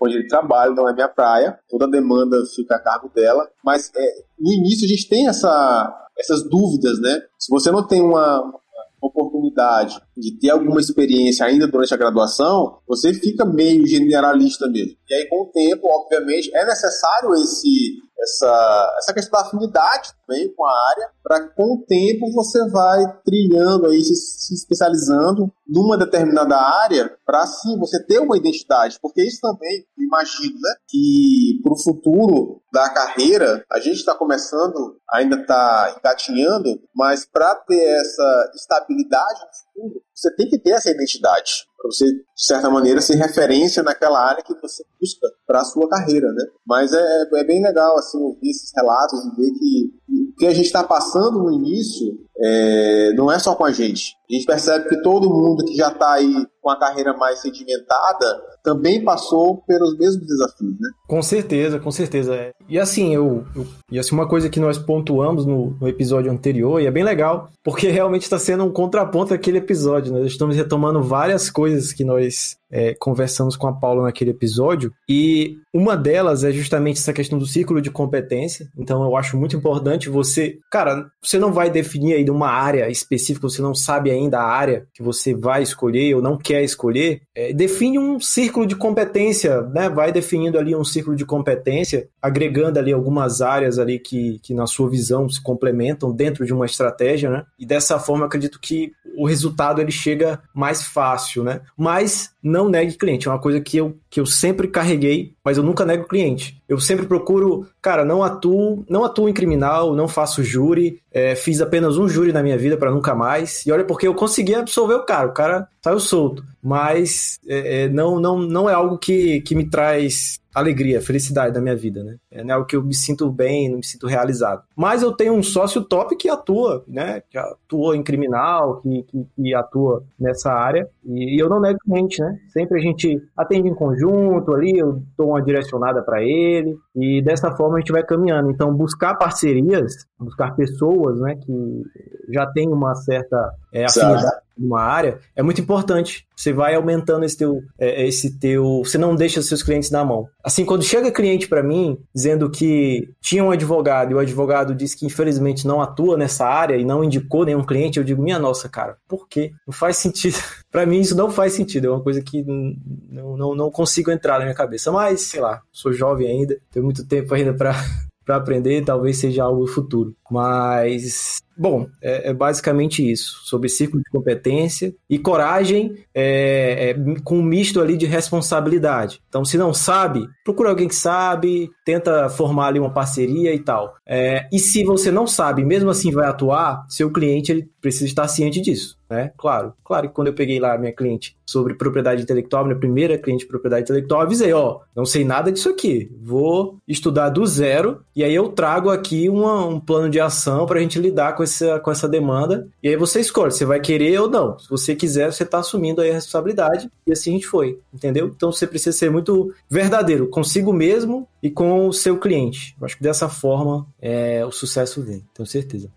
onde ele trabalha, não é minha praia, toda a demanda fica a cargo dela, mas é, no início a gente tem essa, essas dúvidas, né? Se você não tem uma, oportunidade de ter alguma experiência ainda durante a graduação, você fica meio generalista mesmo. E aí, com o tempo, obviamente, é necessário esse essa, essa questão da afinidade também com a área, para com o tempo você vai trilhando aí, se, se especializando numa determinada área, para sim você ter uma identidade, porque isso também, imagino, né, que para o futuro da carreira, a gente está começando, ainda está engatinhando, mas para ter essa estabilidade no futuro, você tem que ter essa identidade para você, de certa maneira, ser referência naquela área que você busca para a sua carreira, né? Mas é, é bem legal, assim, ouvir esses relatos e ver que o que a gente está passando no início é, não é só com a gente. A gente percebe que todo mundo que já está aí com a carreira mais sedimentada também passou pelos mesmos desafios, né? Com certeza, com certeza. E assim, eu, eu e assim uma coisa que nós pontuamos no, no, episódio anterior e é bem legal, porque realmente está sendo um contraponto daquele episódio. Nós estamos retomando várias coisas que nós é, conversamos com a Paula naquele episódio, e uma delas é justamente essa questão do círculo de competência. Então eu acho muito importante você, cara, você não vai definir aí de uma área específica, você não sabe ainda a área que você vai escolher ou não quer escolher, é, define um círculo de competência, né? Vai definindo ali um círculo de competência, agregando ali algumas áreas ali que, que na sua visão se complementam dentro de uma estratégia, né? E dessa forma acredito que o resultado ele chega mais fácil, né? Mas não negue cliente, é uma coisa que eu, que eu sempre carreguei, mas eu nunca nego cliente. Eu sempre procuro, cara, não atuo, não atuo em criminal, não faço júri, é, fiz apenas um júri na minha vida para nunca mais. E olha porque eu consegui absolver o cara, o cara saiu solto. Mas é, é, não, não, não é algo que, que me traz alegria, felicidade da minha vida, né? É algo que eu me sinto bem, não me sinto realizado. Mas eu tenho um sócio top que atua, né? Que atua em criminal, que, que, que atua nessa área. E, e, eu não nego cliente, né? Sempre a gente atende em conjunto ali, eu dou uma direcionada para ele. E dessa forma a gente vai caminhando. Então, buscar parcerias, buscar pessoas, né? Que já tem uma certa é, afinidade numa área, é muito importante. Você vai aumentando esse teu, é, esse teu, você não deixa os seus clientes na mão. Assim, quando chega cliente para mim dizendo que tinha um advogado e o advogado disse que infelizmente não atua nessa área e não indicou nenhum cliente, eu digo, minha nossa, cara, por quê? Não faz sentido. para mim isso não faz sentido, é uma coisa que não, não, não consigo entrar na minha cabeça. Mas, sei lá, sou jovem ainda, tenho muito tempo ainda para para aprender, talvez seja algo futuro. Mas Bom, é, é, basicamente isso, sobre círculo de competência e coragem é, é, com um misto ali de responsabilidade. Então, se não sabe, procura alguém que sabe, tenta formar ali uma parceria e tal. É, e se você não sabe, mesmo assim vai atuar, seu cliente ele precisa estar ciente disso, né? Claro, claro que quando eu peguei lá minha cliente sobre propriedade intelectual, minha primeira cliente de propriedade intelectual, avisei, ó, não sei nada disso aqui, vou estudar do zero e aí eu trago aqui uma, um plano de ação para a gente lidar com essa, com essa demanda e aí você escolhe se vai querer ou não. Se você quiser, você está assumindo aí a responsabilidade e assim a gente foi, entendeu? Então você precisa ser muito verdadeiro consigo mesmo e com o seu cliente. Eu acho que dessa forma é, o sucesso vem, tenho certeza.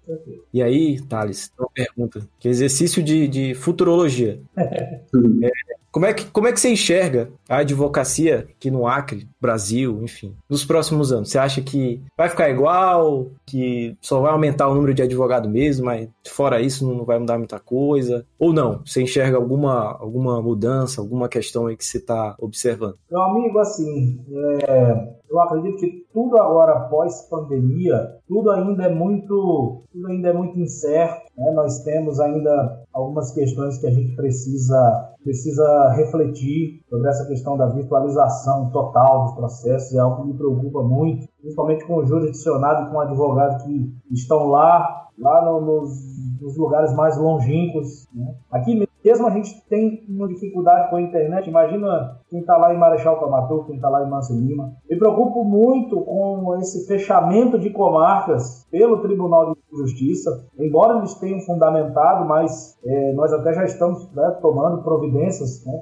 E aí, Thales, uma pergunta. Que exercício de, de futurologia. é, como, é que, como é que você enxerga a advocacia aqui no Acre, Brasil, enfim, nos próximos anos? Você acha que vai ficar igual, que só vai aumentar o número de advogado mesmo, mas fora isso não vai mudar muita coisa? Ou não? Você enxerga alguma, alguma mudança, alguma questão aí que você está observando? Meu amigo, assim, é, eu acredito que tudo agora pós pandemia, tudo ainda é muito, tudo ainda é muito incerto. Né? Nós temos ainda algumas questões que a gente precisa precisa refletir sobre essa questão da virtualização total dos processos. É algo que me preocupa muito, principalmente com o jurisdicionado com advogados que estão lá, lá no, nos, nos lugares mais longínquos. Né? Aqui mesmo mesmo a gente tem uma dificuldade com a internet, imagina quem está lá em Marechal Tomatou, quem está lá em Manso Lima. Me preocupo muito com esse fechamento de comarcas pelo Tribunal de Justiça, embora eles tenham fundamentado, mas é, nós até já estamos né, tomando providências né,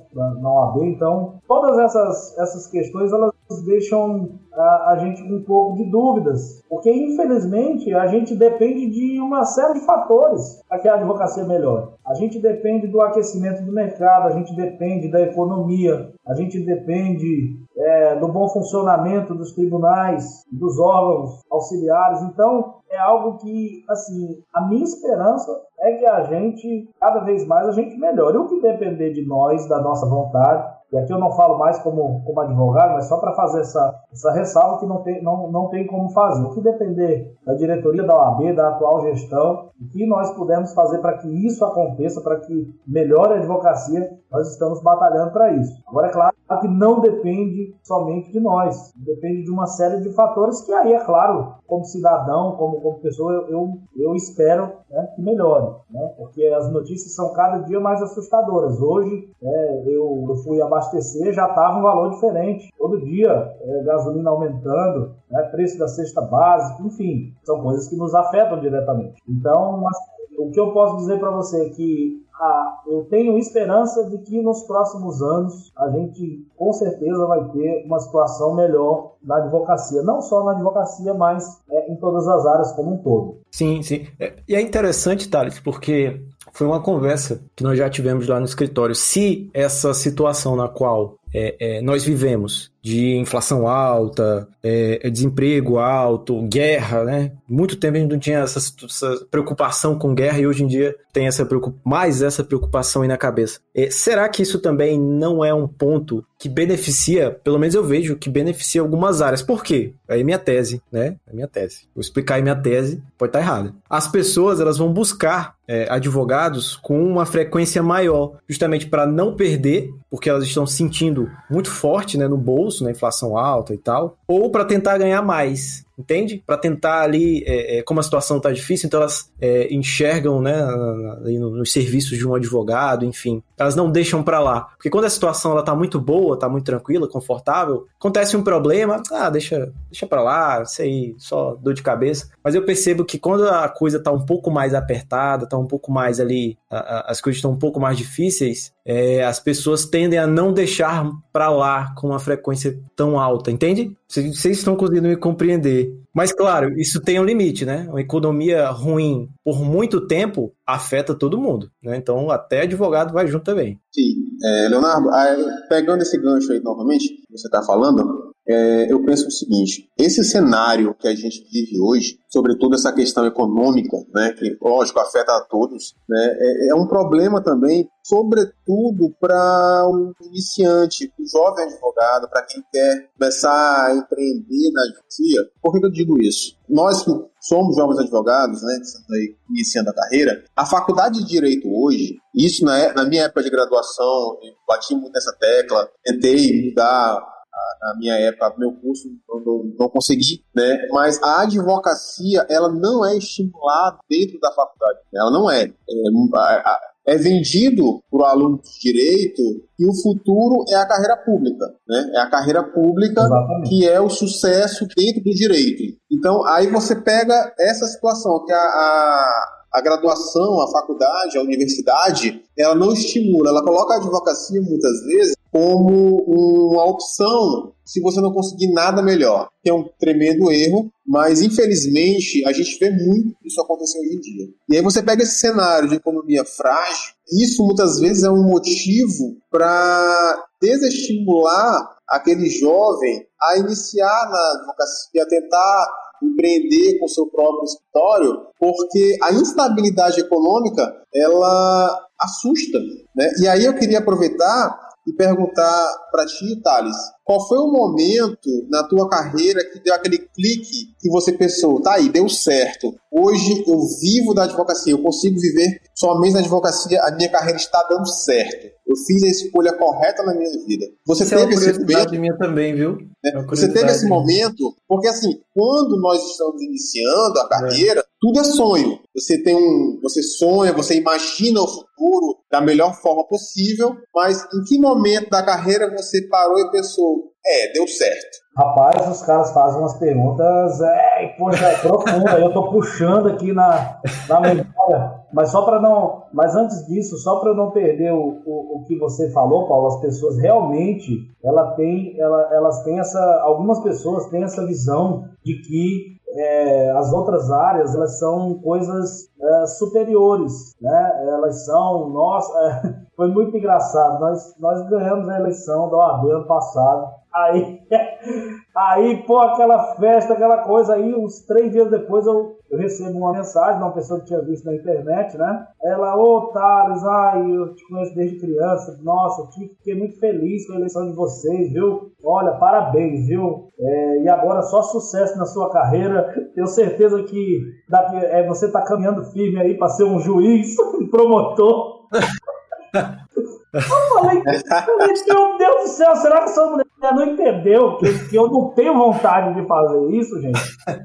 na OAB, então todas essas, essas questões elas deixam a, a, gente com um pouco de dúvidas, porque infelizmente a gente depende de uma série de fatores para que a advocacia melhore. A gente depende do aquecimento do mercado, a gente depende da economia, a gente depende é, do bom funcionamento dos tribunais, dos órgãos auxiliares. Então, é algo que, assim, a minha esperança é que a gente, cada vez mais, a gente melhore. O que depender de nós, da nossa vontade, e aqui eu não falo mais como, como advogado, mas só para fazer essa, essa ressalva que não tem, não, não tem como fazer. O que depender da diretoria da OAB, da atual gestão, o que nós pudermos fazer para que isso aconteça, para que melhore a advocacia, nós estamos batalhando para isso. Agora, é claro que não depende somente de nós, depende de uma série de fatores que aí, é claro, como cidadão, como, como pessoa, eu, eu, eu espero né, que melhore, né? porque as notícias são cada dia mais assustadoras. Hoje, é, eu, eu fui abastecer, já estava um valor diferente. Todo dia, é, gasolina aumentando, né, preço da cesta básica, enfim, são coisas que nos afetam diretamente. Então, o que eu posso dizer para você é que ah, eu tenho esperança de que nos próximos anos a gente com certeza vai ter uma situação melhor na advocacia, não só na advocacia, mas é, em todas as áreas como um todo. Sim, sim. É, e é interessante, Thales, porque foi uma conversa que nós já tivemos lá no escritório. Se essa situação na qual é, é, nós vivemos de inflação alta, é, desemprego alto, guerra, né? Muito tempo a gente não tinha essa, essa preocupação com guerra e hoje em dia tem essa mais essa preocupação aí na cabeça. É, será que isso também não é um ponto que beneficia, pelo menos eu vejo que beneficia algumas áreas? Por quê? Aí minha tese, né? É minha tese. Vou explicar aí minha tese, pode estar errada. As pessoas elas vão buscar é, advogados com uma frequência maior, justamente para não perder, porque elas estão sentindo muito forte né, no bolso, na né, inflação alta e tal, ou para tentar ganhar mais entende? Para tentar ali, é, é, como a situação está difícil, então elas é, enxergam, né, ali nos serviços de um advogado, enfim, elas não deixam para lá, porque quando a situação ela tá muito boa, tá muito tranquila, confortável, acontece um problema, ah, deixa, deixa para lá, isso aí, só dor de cabeça. Mas eu percebo que quando a coisa tá um pouco mais apertada, tá um pouco mais ali, a, a, as coisas estão um pouco mais difíceis, é, as pessoas tendem a não deixar para lá com uma frequência tão alta, entende? Vocês estão conseguindo me compreender. Mas, claro, isso tem um limite, né? Uma economia ruim por muito tempo afeta todo mundo, né? Então, até advogado vai junto também. Sim. É, Leonardo, pegando esse gancho aí novamente, que você está falando, é, eu penso o seguinte: esse cenário que a gente vive hoje, sobretudo essa questão econômica, né, que lógico afeta a todos, né, é, é um problema também, sobretudo para um iniciante, um jovem advogado, para quem quer começar a empreender na advocacia. Por que eu digo isso? Nós que somos jovens advogados, né, iniciando a carreira, a faculdade de direito hoje, isso na, na minha época de graduação, bati muito nessa tecla, tentei mudar na minha época, meu curso, não, não consegui, né? Mas a advocacia, ela não é estimulada dentro da faculdade. Ela não é. É, é vendido para o aluno de direito que o futuro é a carreira pública, né? É a carreira pública Exatamente. que é o sucesso dentro do direito. Então, aí você pega essa situação que a, a a graduação, a faculdade, a universidade, ela não estimula, ela coloca a advocacia muitas vezes como uma opção se você não conseguir nada melhor. É um tremendo erro, mas infelizmente a gente vê muito isso acontecer hoje em dia. E aí você pega esse cenário de economia frágil, isso muitas vezes é um motivo para desestimular aquele jovem a iniciar na advocacia, a tentar empreender com seu próprio escritório, porque a instabilidade econômica ela assusta, né? E aí eu queria aproveitar e perguntar para ti, Thales, qual foi o momento na tua carreira que deu aquele clique que você pensou, tá aí, deu certo. Hoje eu vivo da advocacia, eu consigo viver somente na advocacia, a minha carreira está dando certo. Eu fiz a escolha correta na minha vida. Você Isso teve é esse momento? minha também, viu? É, é você teve esse momento, porque assim, quando nós estamos iniciando a carreira, é. tudo é sonho. Você tem um, você sonha, você imagina o futuro da melhor forma possível, mas em que momento da carreira você parou e pensou, é, deu certo? Rapaz, os caras fazem umas perguntas, é, poxa, é profunda. eu tô puxando aqui na, na memória. Mas só para não, mas antes disso, só para não perder o, o, o, que você falou, Paulo, as pessoas realmente, ela tem, ela, elas têm essa, algumas pessoas têm essa visão de que é, as outras áreas elas são coisas é, superiores, né? Elas são, nossa, é, foi muito engraçado. Nós, nós ganhamos a eleição da OAB ano passado Aí, aí, pô, aquela festa, aquela coisa aí, uns três dias depois eu, recebo uma mensagem de uma pessoa que tinha visto na internet, né? Ela, ô oh, Thales, ai, eu te conheço desde criança, nossa, fiquei muito feliz com a eleição de vocês, viu? Olha, parabéns, viu? É, e agora só sucesso na sua carreira. Tenho certeza que daqui, é, você tá caminhando firme aí para ser um juiz, um promotor. Eu falei, meu Deus do céu, será que essa mulher não entendeu que, que eu não tenho vontade de fazer isso, gente?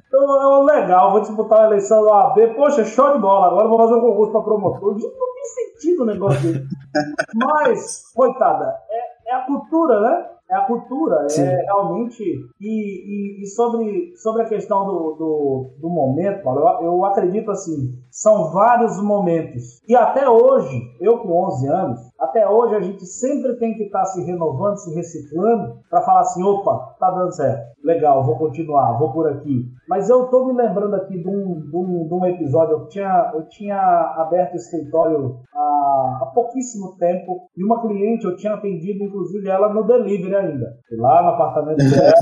Então, legal, vou disputar a eleição do AB, poxa, show de bola, agora vou fazer um concurso para promotor. Não tem sentido o negócio dele. Mas, coitada, é, é a cultura, né? é a cultura, é Sim. é realmente. E, e, e, sobre, sobre a questão do, do, do momento, Paulo, eu, eu, acredito assim: são vários momentos. E até hoje, eu com 11 anos, até hoje a gente sempre tem que estar tá se renovando, se reciclando, para falar assim: opa, tá dando certo, legal, vou continuar, vou por aqui. Mas eu tô me lembrando aqui de um, de um, de um episódio, eu tinha, eu tinha aberto o escritório há, há pouquíssimo tempo, e uma cliente, eu tinha atendido inclusive ela no delivery ainda. Fui lá no apartamento dela,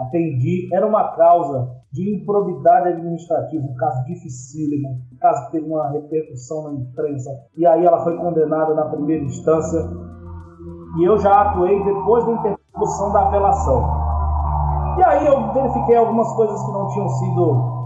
atendi, era uma causa de improbidade administrativa, um caso dificílimo, um caso que teve uma repercussão na imprensa, e aí ela foi condenada na primeira instância, e eu já atuei depois da interrupção da apelação. E aí eu verifiquei algumas coisas que não tinham sido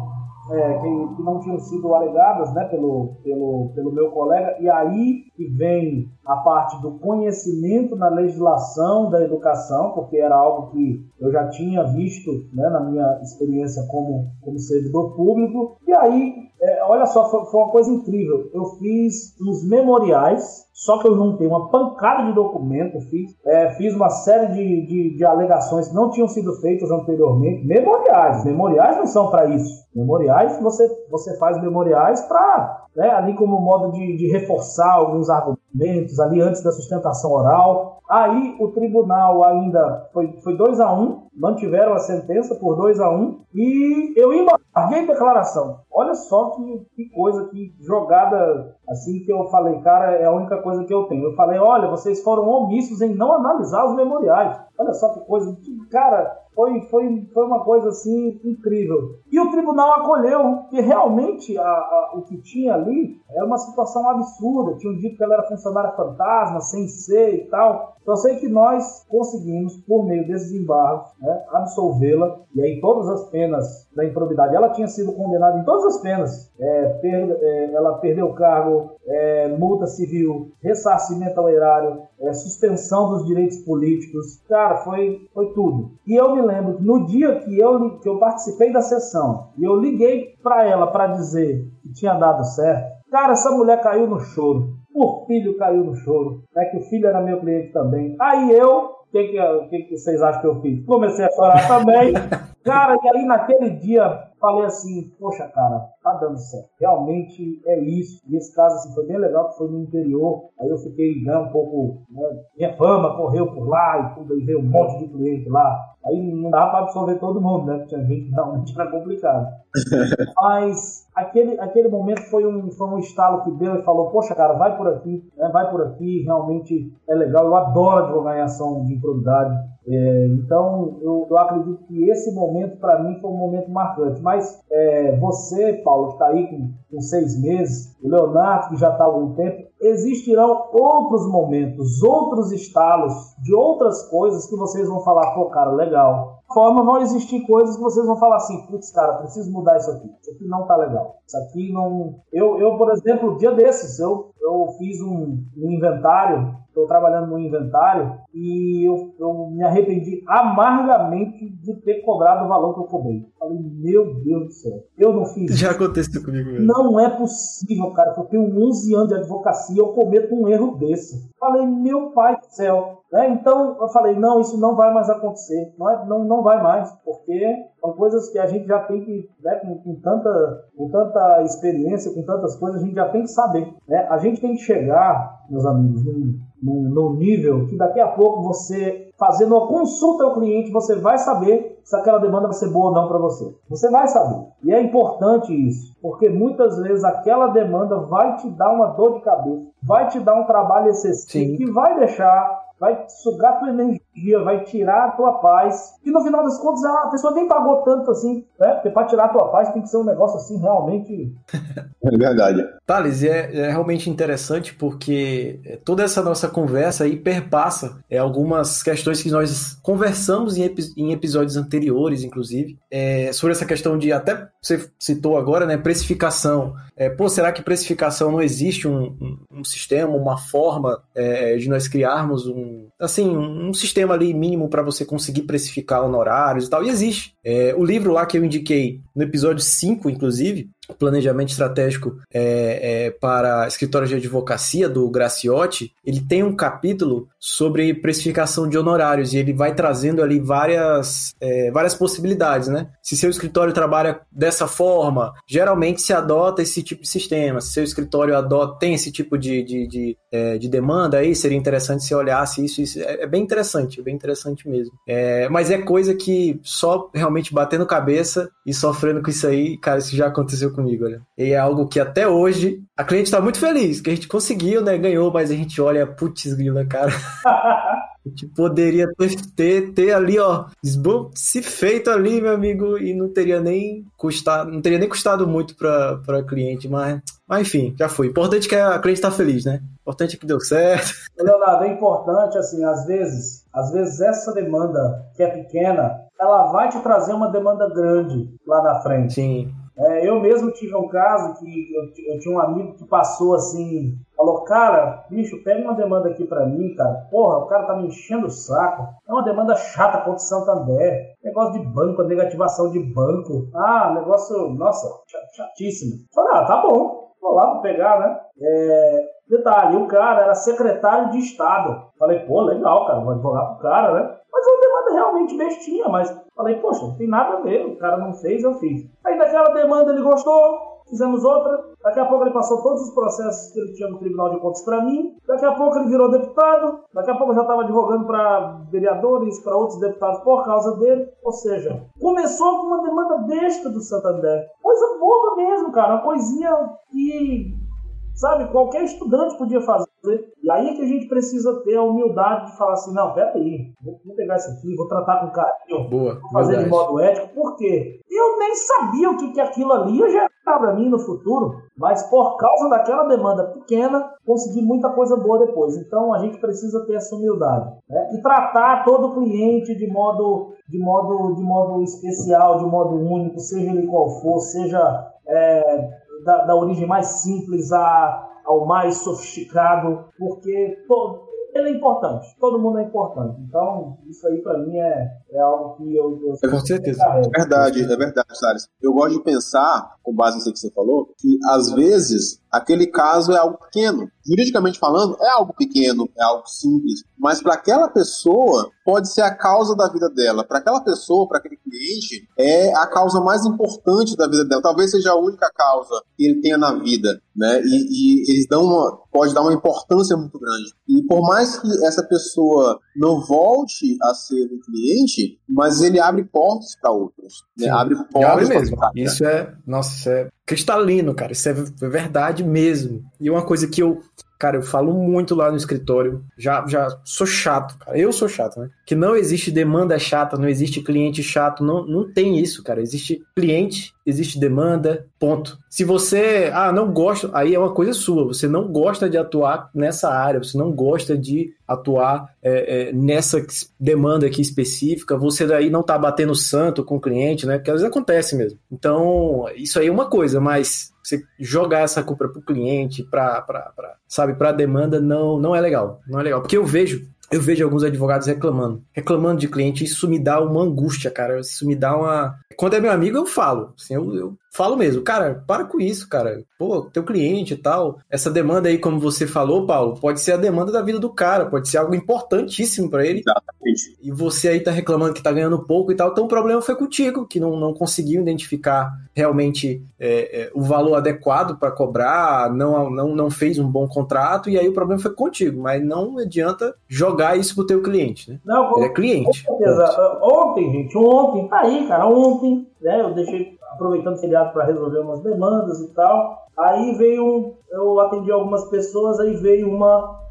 é, que, que, não tinham sido alegadas né, pelo, pelo, pelo meu colega, e aí que vem a parte do conhecimento na legislação da educação, porque era algo que eu já tinha visto né, na minha experiência como, como servidor público, e aí, é, olha só, foi, foi uma coisa incrível, eu fiz uns memoriais só que eu tenho uma pancada de documentos, fiz, é, fiz uma série de, de, de, alegações que não tinham sido feitas anteriormente. Memoriais, memoriais não são para isso. Memoriais, você, você faz memoriais para, né, ali como modo de, de reforçar alguns argumentos, ali antes da sustentação oral. Aí o tribunal ainda foi, foi 2 a 1 um, mantiveram a sentença por 2 a 1 um, e eu embarguei declaração. Olha só que, que coisa, que jogada assim que eu falei, cara, é a única coisa que eu tenho. Eu falei, olha, vocês foram omissos em não analisar os memoriais. Olha só que coisa, cara, foi, foi, foi uma coisa assim incrível. E o tribunal acolheu que realmente a, a, o que tinha ali era uma situação absurda. Tinham dito que ela era funcionária fantasma, sem ser e tal. Só sei que nós conseguimos, por meio desses embargos, né, absolvê-la. E aí todas as penas da improbidade. Ela tinha sido condenada em todas as penas. É, per, é, ela perdeu o cargo, é, multa civil, ressarcimento ao erário, é, suspensão dos direitos políticos. Cara, foi, foi tudo. E eu me lembro que no dia que eu, que eu participei da sessão e eu liguei para ela para dizer que tinha dado certo, cara, essa mulher caiu no choro. O filho caiu no choro, né? Que o filho era meu cliente também. Aí eu, o que, que, que, que vocês acham que eu fiz? Comecei a chorar também. Cara, e aí naquele dia falei assim, poxa cara, tá dando certo. Realmente é isso. E esse caso assim, foi bem legal, que foi no interior. Aí eu fiquei né, um pouco. Né, minha fama correu por lá e tudo, e veio um monte de cliente lá. Aí não dava para absorver todo mundo, né? Porque tinha gente que realmente era complicado. Mas aquele, aquele momento foi um, foi um estalo que deu e falou, poxa cara, vai por aqui, né, vai por aqui, realmente é legal. Eu adoro advogar em ação de improbidade. É, então, eu, eu, acredito que esse momento, para mim, foi um momento marcante. Mas é, você, Paulo, que está aí com, com, seis meses, o Leonardo, que já está há algum tempo, existirão outros momentos, outros estalos de outras coisas que vocês vão falar, pô, cara, legal. Forma vão existir coisas que vocês vão falar assim, putz, cara, preciso mudar isso aqui. Isso aqui não tá legal. Isso aqui não. Eu, eu por exemplo, dia desses, eu, eu fiz um, um inventário estou trabalhando no inventário e eu, eu, me arrependi amargamente de ter cobrado o valor que eu cobrei. Falei, meu Deus do céu, eu não fiz. Já aconteceu comigo mesmo. Não é possível, cara, que eu tenho 11 anos de advocacia e eu cometo um erro desse. Falei, meu pai do céu. Né? Então eu falei, não, isso não vai mais acontecer. Não, é, não, não vai mais, porque são coisas que a gente já tem que, né, com, com, tanta, com tanta experiência, com tantas coisas, a gente já tem que saber. Né? A gente tem que chegar, meus amigos, num, num, num nível que daqui a pouco você, fazendo uma consulta ao cliente, você vai saber se aquela demanda vai ser boa ou não para você. Você vai saber. E é importante isso, porque muitas vezes aquela demanda vai te dar uma dor de cabeça, vai te dar um trabalho excessivo Sim. que vai deixar vai sugar tua energia, vai tirar a tua paz. E no final das contas, a pessoa nem pagou tanto assim, né? Porque para tirar a tua paz tem que ser um negócio assim realmente. É verdade. Thales, é, é realmente interessante porque toda essa nossa conversa aí perpassa é, algumas questões que nós conversamos em, epi em episódios anteriores, inclusive, é, sobre essa questão de, até você citou agora, né? Precificação. É, pô, será que precificação não existe um, um, um sistema, uma forma é, de nós criarmos um assim, um sistema ali mínimo para você conseguir precificar honorários e tal. E existe. É, o livro lá que eu indiquei no episódio 5, inclusive, planejamento estratégico é, é, para escritórios de advocacia do Graciotti, ele tem um capítulo sobre precificação de honorários e ele vai trazendo ali várias, é, várias possibilidades, né? Se seu escritório trabalha dessa forma, geralmente se adota esse tipo de sistema. Se seu escritório adota, tem esse tipo de, de, de, é, de demanda aí, seria interessante se olhasse isso. isso é, é bem interessante, é bem interessante mesmo. É, mas é coisa que só realmente batendo cabeça e sofrendo com isso aí, cara, isso já aconteceu comigo, olha. E é algo que até hoje a cliente tá muito feliz, que a gente conseguiu, né? Ganhou, mas a gente olha, putz, grila, cara. A gente poderia ter, ter ali, ó, se feito ali, meu amigo, e não teria nem custado, não teria nem custado muito para cliente, mas, mas enfim, já foi. Importante que a cliente tá feliz, né? Importante que deu certo. Leonardo, é importante, assim, às vezes, às vezes essa demanda que é pequena, ela vai te trazer uma demanda grande lá na frente. Sim. É, eu mesmo tive um caso que eu, eu, tinha um amigo que passou assim, falou, cara, bicho, pega uma demanda aqui para mim, cara. Porra, o cara tá me enchendo o saco. É uma demanda chata contra o Santander. Negócio de banco, negativação de banco. Ah, negócio, nossa, chatíssimo. Falei, ah, tá bom. Vou lá pra pegar, né? É, detalhe, o cara era secretário de Estado. Falei, pô, legal, cara, vou advogar pro cara, né? Realmente bestinha, mas falei, poxa, não tem nada a ver, o cara não fez, eu fiz. Aí daquela demanda ele gostou, fizemos outra, daqui a pouco ele passou todos os processos que ele tinha no Tribunal de Contas para mim, daqui a pouco ele virou deputado, daqui a pouco eu já estava advogando para vereadores, para outros deputados por causa dele, ou seja, começou com uma demanda besta do Santander. Coisa boba mesmo, cara, uma coisinha que Sabe, qualquer estudante podia fazer. E aí é que a gente precisa ter a humildade de falar assim, não, peraí, vou, vou pegar isso aqui, vou tratar com carinho, Boa, vou fazer verdade. de modo ético. Por quê? Eu nem sabia o que, que aquilo ali ia gerar para mim no futuro, mas por causa daquela demanda pequena, consegui muita coisa boa depois. Então a gente precisa ter essa humildade. Né? E tratar todo cliente de modo, de, modo, de modo especial, de modo único, seja ele qual for, seja... É, da, da origem mais simples a, ao mais sofisticado, porque todo, ele é importante, todo mundo é importante. Então, isso aí para mim é, é algo que eu. eu é, com certeza. É verdade, é verdade, Salles. Eu gosto de pensar, com base nisso que você falou, que às vezes aquele caso é algo pequeno. Juridicamente falando, é algo pequeno, é algo simples, mas para aquela pessoa pode ser a causa da vida dela. Para aquela pessoa, para aquele cliente, é a causa mais importante da vida dela. Talvez seja a única causa que ele tenha na vida, né? E, e eles dão uma, pode dar uma importância muito grande. E por mais que essa pessoa não volte a ser um cliente, mas ele abre portas para outros. Né? Abre portas. Abre mesmo. Isso é, nossa, isso é cristalino, cara. Isso é verdade mesmo. E uma coisa que eu cara, eu falo muito lá no escritório, já, já sou chato, cara, eu sou chato, né? Que não existe demanda chata, não existe cliente chato, não, não tem isso, cara. Existe cliente, existe demanda, ponto. Se você, ah, não gosta, aí é uma coisa sua, você não gosta de atuar nessa área, você não gosta de atuar é, é, nessa demanda aqui específica, você daí não tá batendo santo com o cliente, né? Porque às vezes acontece mesmo. Então, isso aí é uma coisa, mas você jogar essa culpa para o cliente, para, sabe, para a demanda, não, não é legal. Não é legal. Porque eu vejo eu vejo alguns advogados reclamando, reclamando de cliente, isso me dá uma angústia, cara. Isso me dá uma. Quando é meu amigo, eu falo. Assim, eu, eu falo mesmo, cara, para com isso, cara. Pô, teu cliente e tal. Essa demanda aí, como você falou, Paulo, pode ser a demanda da vida do cara, pode ser algo importantíssimo para ele. Exatamente. E você aí tá reclamando que tá ganhando pouco e tal. Então o problema foi contigo, que não, não conseguiu identificar realmente é, é, o valor adequado para cobrar, não, não, não fez um bom contrato, e aí o problema foi contigo. Mas não adianta jogar isso pro teu cliente, né? Não, Ele é cliente. Com certeza. Ontem, gente, ontem, tá aí, cara, ontem, né? Eu deixei aproveitando o feriado para resolver umas demandas e tal. Aí veio, eu atendi algumas pessoas, aí veio uma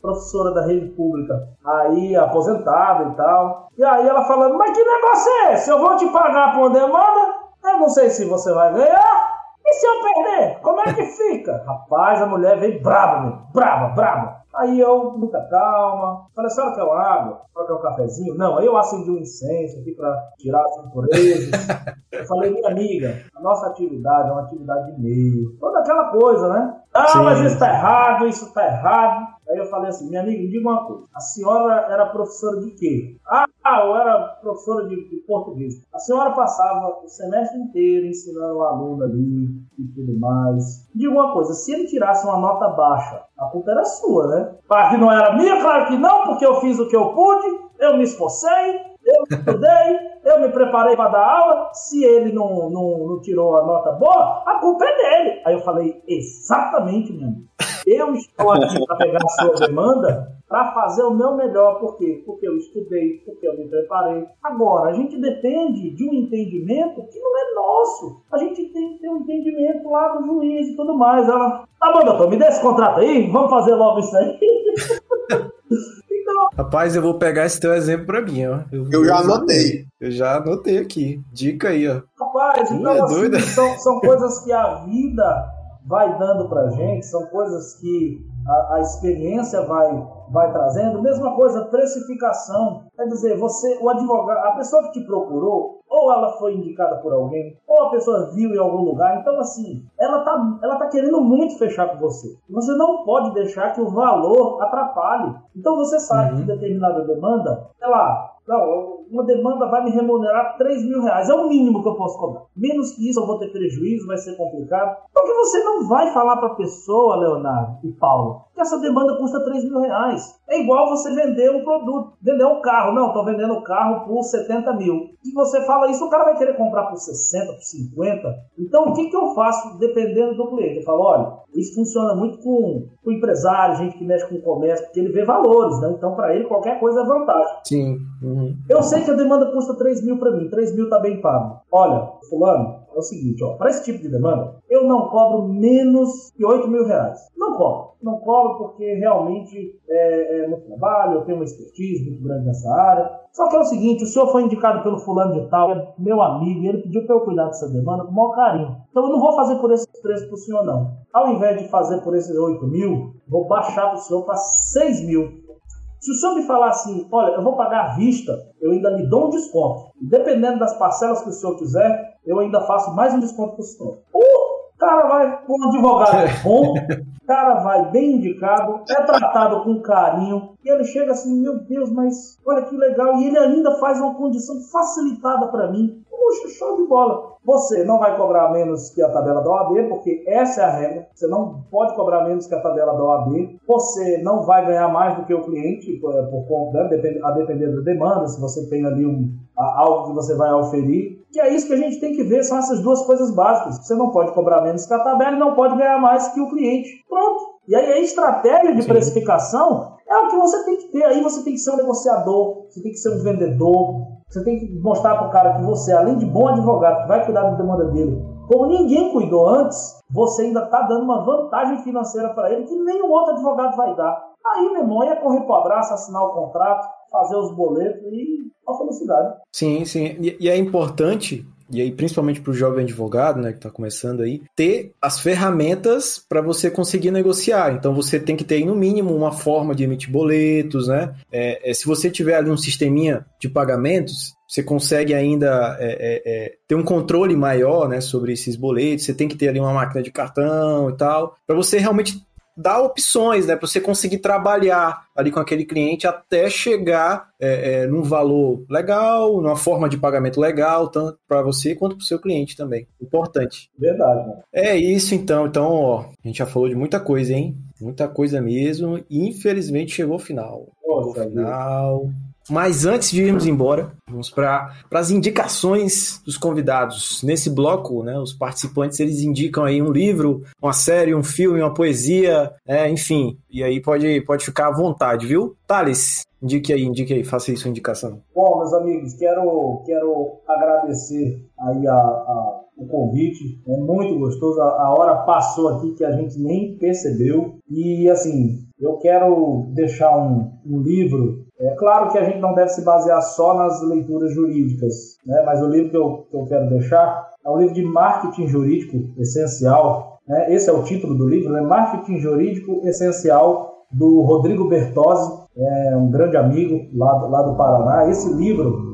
professora da rede pública, aí aposentada e tal. E aí ela falando, mas que negócio é esse? Eu vou te pagar por uma demanda, eu não sei se você vai ganhar. E se eu perder? Como é que fica? Rapaz, a mulher veio brava, meu. brava, brava. Aí eu, muita calma, falei, a senhora quer uma água? A quer um cafezinho? Não, aí eu acendi um incenso aqui para tirar as impurezas. eu falei, minha amiga, a nossa atividade é uma atividade de meio. Toda aquela coisa, né? Ah, Sim. mas isso tá errado, isso tá errado. Aí eu falei assim, minha amiga, me diga uma coisa. A senhora era professora de quê? Ah, eu era professora de, de português. A senhora passava o semestre inteiro ensinando o aluno ali e tudo mais. Diga uma coisa, se ele tirasse uma nota baixa, a culpa era sua, né? Claro que não era minha, claro que não, porque eu fiz o que eu pude, eu me esforcei, eu estudei, eu me preparei para dar aula. Se ele não, não, não, tirou a nota boa, a culpa é dele. Aí eu falei, exatamente, meu amigo. Eu estou aqui para pegar a sua demanda para fazer o meu melhor. Por quê? Porque eu estudei, porque eu me preparei. Agora, a gente depende de um entendimento que não é nosso. A gente tem que ter um entendimento lá do juiz e tudo mais. Ela, tá bom, doutor, me dê esse contrato aí, vamos fazer logo isso aí. então, Rapaz, eu vou pegar esse teu exemplo para mim, ó. Eu, eu já anotei. Eu já anotei aqui. Dica aí, ó. Rapaz, então, é assim, são, são coisas que a vida vai dando pra gente, são coisas que a, a experiência vai, vai trazendo. Mesma coisa, precificação. Quer dizer, você, o advogado, a pessoa que te procurou, ou ela foi indicada por alguém, ou a pessoa viu em algum lugar. Então, assim, ela tá, ela tá querendo muito fechar com você. Você não pode deixar que o valor atrapalhe. Então, você sabe uhum. que determinada demanda, sei lá, não, uma demanda vai me remunerar 3 mil reais. É o mínimo que eu posso cobrar. Menos que isso eu vou ter prejuízo, vai ser complicado. Porque você não vai falar para a pessoa, Leonardo e Paulo, que essa demanda custa 3 mil reais. É igual você vender um produto, vender um carro. Não, estou vendendo o carro por 70 mil. Se você fala isso, o cara vai querer comprar por 60, por 50. Então, o que, que eu faço dependendo do cliente? Eu falo, olha, isso funciona muito com, com empresário, gente que mexe com comércio, porque ele vê valores, né? Então, para ele, qualquer coisa é vantagem. Sim. Uhum. Eu sei que a demanda custa 3 mil para mim, 3 mil tá bem pago. Olha, fulano, é o seguinte, ó, para esse tipo de demanda, eu não cobro menos que 8 mil reais. Não cobro. Não cobro porque realmente é, é trabalho, eu tenho uma expertise muito grande nessa área. Só que é o seguinte, o senhor foi indicado pelo fulano de tal, é meu amigo, ele pediu para eu cuidar dessa demanda com o maior carinho. Então eu não vou fazer por esse preço para o senhor, não. Ao invés de fazer por esses 8 mil, vou baixar para o senhor para 6 mil. Se o senhor me falar assim, olha, eu vou pagar à vista, eu ainda lhe dou um desconto. Dependendo das parcelas que o senhor quiser, eu ainda faço mais um desconto para o senhor. O cara vai com um advogado bom, o cara vai bem indicado, é tratado com carinho, e ele chega assim, meu Deus, mas olha que legal, e ele ainda faz uma condição facilitada para mim. Puxa, show de bola. Você não vai cobrar menos que a tabela da OAB, porque essa é a regra. Você não pode cobrar menos que a tabela da OAB. Você não vai ganhar mais do que o cliente, por, por conta, né, a depender da demanda, se você tem ali um, algo que você vai oferir. Que é isso que a gente tem que ver, são essas duas coisas básicas. Você não pode cobrar menos que a tabela e não pode ganhar mais que o cliente. Pronto. E aí a estratégia de Sim. precificação é o que você tem que ter. Aí você tem que ser um negociador, você tem que ser um vendedor, Você tem que mostrar para o cara que você, além de bom advogado, que vai cuidar da demanda dele, como ninguém cuidou antes, você ainda está dando uma vantagem financeira para ele que nenhum outro advogado vai dar. Aí, meu irmão, ia correr para o abraço, assinar o contrato, fazer os boletos e a felicidade. Sim, sim. E, e é importante e aí principalmente para o jovem advogado, né, que está começando aí, ter as ferramentas para você conseguir negociar. Então você tem que ter no mínimo uma forma de emitir boletos, né? É, é, se você tiver ali um sisteminha de pagamentos, você consegue ainda é, é, é, ter um controle maior né, sobre esses boletos, você tem que ter ali uma máquina de cartão e tal, para você realmente dar opções, né, para você conseguir trabalhar ali com aquele cliente até chegar é, é, num valor legal, numa forma de pagamento legal, tanto para você quanto para o seu cliente também. Importante. Verdade. Né? É isso então. Então, ó, a gente já falou de muita coisa, hein? Muita coisa mesmo. E infelizmente chegou o final. Nossa, chegou o final. Mas antes de irmos embora, vamos para as indicações dos convidados. Nesse bloco, né, os participantes eles indicam aí um livro, uma série, um filme, uma poesia, é, enfim. E aí pode, pode ficar à vontade, viu? Thales, indique aí, indique aí, faça aí sua indicação. Bom, meus amigos, quero, quero agradecer aí a, a o convite, é muito gostoso. A, hora passou aqui que a gente nem percebeu. E assim, eu quero deixar um, um livro é claro que a gente não deve se basear só nas leituras jurídicas, né? mas o livro que eu, que eu quero deixar é um livro de marketing jurídico essencial. Né? Esse é o título do livro, né? Marketing Jurídico Essencial, do Rodrigo Bertozzi, é um grande amigo lá, lá do Paraná. Esse livro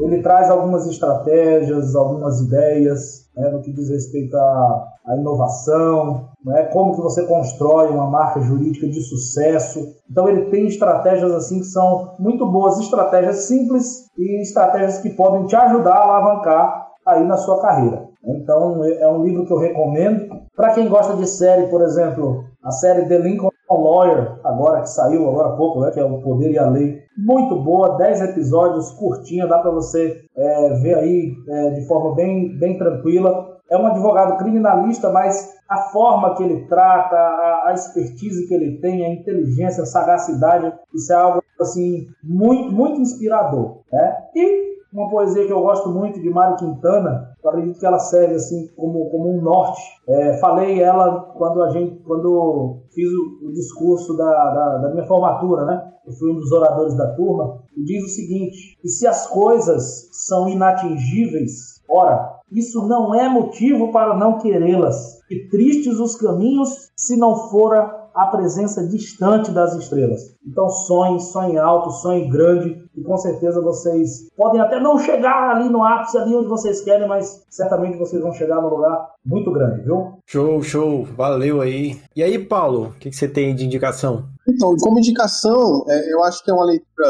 ele traz algumas estratégias, algumas ideias né, no que diz respeito à, à inovação, né, como que você constrói uma marca jurídica de sucesso. Então ele tem estratégias assim que são muito boas, estratégias simples e estratégias que podem te ajudar a alavancar aí na sua carreira. Então é um livro que eu recomendo. Para quem gosta de série, por exemplo, a série The Lincoln Lawyer, agora que saiu agora há pouco, né, que é o Poder e a Lei, muito boa, 10 episódios, curtinha, dá para você é, ver aí é, de forma bem, bem tranquila. É um advogado criminalista, mas a forma que ele trata, a, a expertise que ele tem, a inteligência, a sagacidade, isso é algo assim muito, muito inspirador. Né? E uma poesia que eu gosto muito de Mário Quintana, eu acredito que ela serve assim como, como um norte. É, falei ela quando a gente, quando fiz o, o discurso da, da, da, minha formatura, né? Eu fui um dos oradores da turma e diz o seguinte: e se as coisas são inatingíveis, ora, isso não é motivo para não querê-las. E tristes os caminhos se não fora a presença distante das estrelas. Então sonhe, sonhe alto, sonhe grande e com certeza vocês podem até não chegar ali no ápice, ali onde vocês querem, mas certamente vocês vão chegar num lugar muito grande, viu? Show, show, valeu aí. E aí, Paulo, o que, que você tem de indicação? Então, como indicação, é, eu acho que é uma leitura,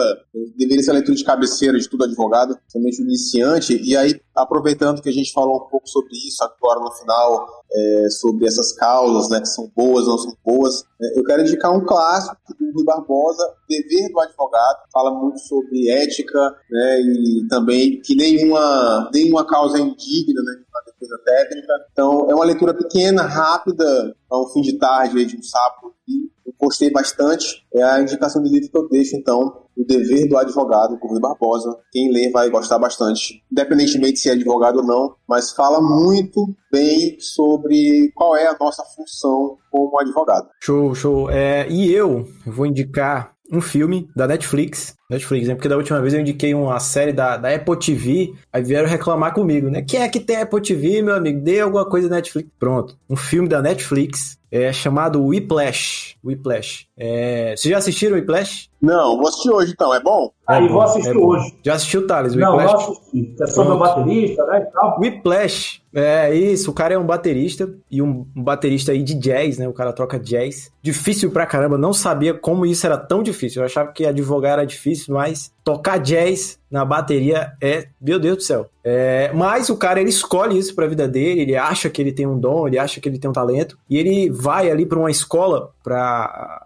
deveria ser a leitura de cabeceira de todo advogado, principalmente iniciante, e aí, aproveitando que a gente falou um pouco sobre isso agora no final, é, sobre essas causas, né, que são boas ou não são boas, é, eu quero indicar um clássico do Rui Barbosa, Dever do Advogado, fala muito sobre ética, né, e também que nenhuma, nenhuma causa é indigna, né, técnica. Então, é uma leitura pequena, rápida, a um fim de tarde de um sábado, eu gostei bastante. É a indicação de livro que eu deixo, então, O Dever do Advogado, por Rui Barbosa. Quem lê vai gostar bastante, independentemente se é advogado ou não, mas fala muito bem sobre qual é a nossa função como advogado. Show, show. É, e eu vou indicar um filme da Netflix. Netflix, né? Porque da última vez eu indiquei uma série da, da Apple TV, aí vieram reclamar comigo, né? Quem é que tem Apple TV, meu amigo? Dê alguma coisa da Netflix. Pronto. Um filme da Netflix é chamado Whiplash. Whiplash. É... Vocês já assistiram Whiplash? Não, vou assistir hoje então, é bom? Aí, é vou assistir é hoje. Já assistiu, Thales? Não, não assisti. É sobre o baterista, né? E Whiplash, é isso, o cara é um baterista e um, um, baterista aí de jazz, né? O cara troca jazz. Difícil pra caramba, não sabia como isso era tão difícil. Eu achava que advogar era difícil, mas tocar jazz na bateria é, meu Deus do céu. É, mas o cara ele escolhe isso para a vida dele, ele acha que ele tem um dom, ele acha que ele tem um talento e ele vai ali para uma escola para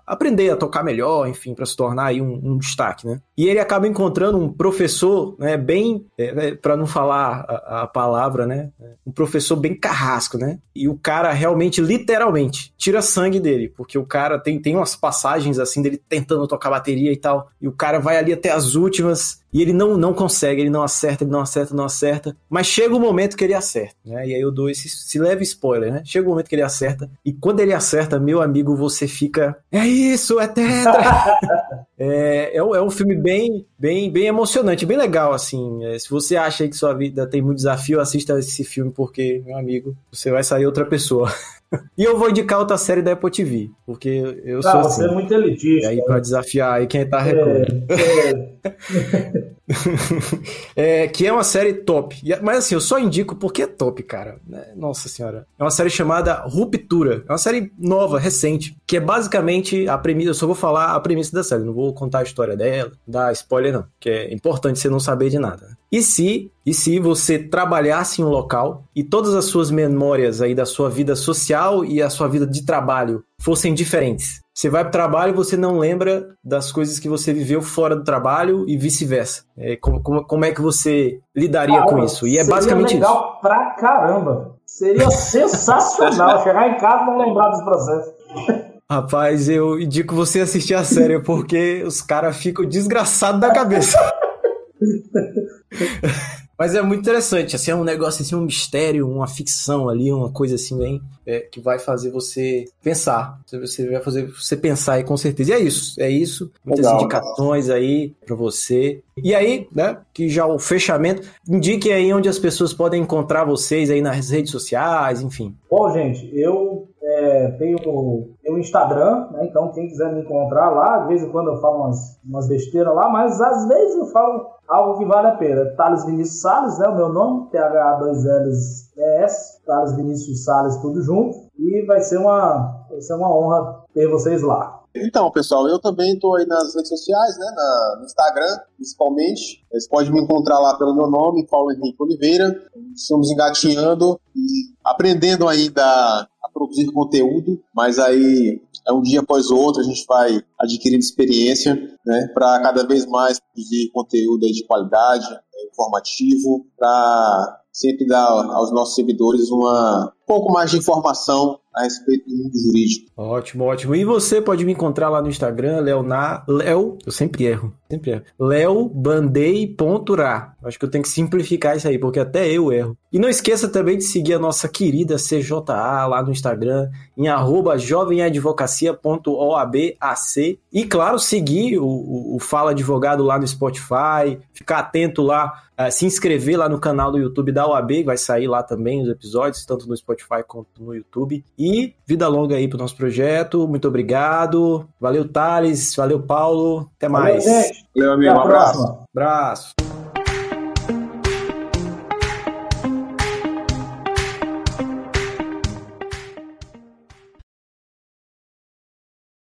aprender a tocar melhor, enfim, para se tornar aí um, um, destaque, né? E ele acaba encontrando um professor, né, bem, é, é para não falar a, a, palavra, né, um professor bem carrasco, né? E o cara realmente, literalmente, tira sangue dele, porque o cara tem, tem umas passagens assim dele tentando tocar bateria e tal, e o cara vai ali até as últimas e ele não, não consegue, ele não acerta, ele não acerta, não acerta. Mas chega o momento que ele acerta, né? E aí eu dou esse se leve spoiler, né? Chega o momento que ele acerta. E quando ele acerta, meu amigo, você fica. É isso, é tetra! é, é, um, é um filme bem, bem, bem emocionante, bem legal, assim. É, se você acha que sua vida tem muito desafio, assista esse filme, porque, meu amigo, você vai sair outra pessoa. E eu vou indicar outra série da Apple TV, porque eu ah, sou você assim. é muito elitista. E aí, pra desafiar aí quem tá. É, é. é, que é uma série top. Mas assim, eu só indico porque é top, cara. Né? Nossa senhora. É uma série chamada Ruptura. É uma série nova, recente, que é basicamente a premissa. Eu só vou falar a premissa da série, não vou contar a história dela, dar spoiler, não. Que é importante você não saber de nada. E se, e se você trabalhasse em um local e todas as suas memórias aí da sua vida social e a sua vida de trabalho fossem diferentes? Você vai para o trabalho e você não lembra das coisas que você viveu fora do trabalho e vice-versa. É, como, como, como, é que você lidaria com isso? E é basicamente legal isso. legal pra caramba. Seria sensacional chegar em casa e não lembrar dos processos. Rapaz, eu indico você assistir a série porque os caras ficam desgraçados da cabeça. Mas é muito interessante, assim, é um negócio, assim, um mistério, uma ficção ali, uma coisa assim bem é, que vai fazer você pensar. Você vai fazer você pensar aí com certeza. E é isso, é isso. Muitas Legal, indicações aí para você. E aí, né, que já o fechamento, indique aí onde as pessoas podem encontrar vocês aí nas redes sociais, enfim. Bom, gente, eu é, tenho o Instagram, né? Então quem quiser me encontrar lá, de vez em quando eu falo umas, umas besteiras lá, mas às vezes eu falo algo que vale a pena. Thales Vinícius Salles, né? O meu nome, TH2Ls Thales Vinícius Salles, tudo junto. E vai ser uma, vai ser uma honra ter vocês lá. Então, pessoal, eu também estou aí nas redes sociais, né, na, no Instagram, principalmente. Vocês podem me encontrar lá pelo meu nome, Paulo Henrique Oliveira. Estamos engatinhando e aprendendo ainda produzir conteúdo, mas aí é um dia após outro a gente vai adquirindo experiência, né, para cada vez mais produzir conteúdo de qualidade, informativo, para sempre dar aos nossos seguidores uma um pouco mais de informação a respeito do mundo jurídico. Ótimo, ótimo. E você pode me encontrar lá no Instagram, Leonar, Leo, eu sempre erro, sempre erro. leobandei.ra. Acho que eu tenho que simplificar isso aí, porque até eu erro. E não esqueça também de seguir a nossa querida CJA lá no Instagram, em arroba jovemadvocacia.oabac. E claro, seguir o, o, o Fala Advogado lá no Spotify, ficar atento lá, uh, se inscrever lá no canal do YouTube da OAB, vai sair lá também os episódios, tanto no Spotify quanto no YouTube. E vida longa aí pro nosso projeto. Muito obrigado. Valeu, Thales. Valeu, Paulo. Até mais. Valeu, amigo. Um abraço. Abraço.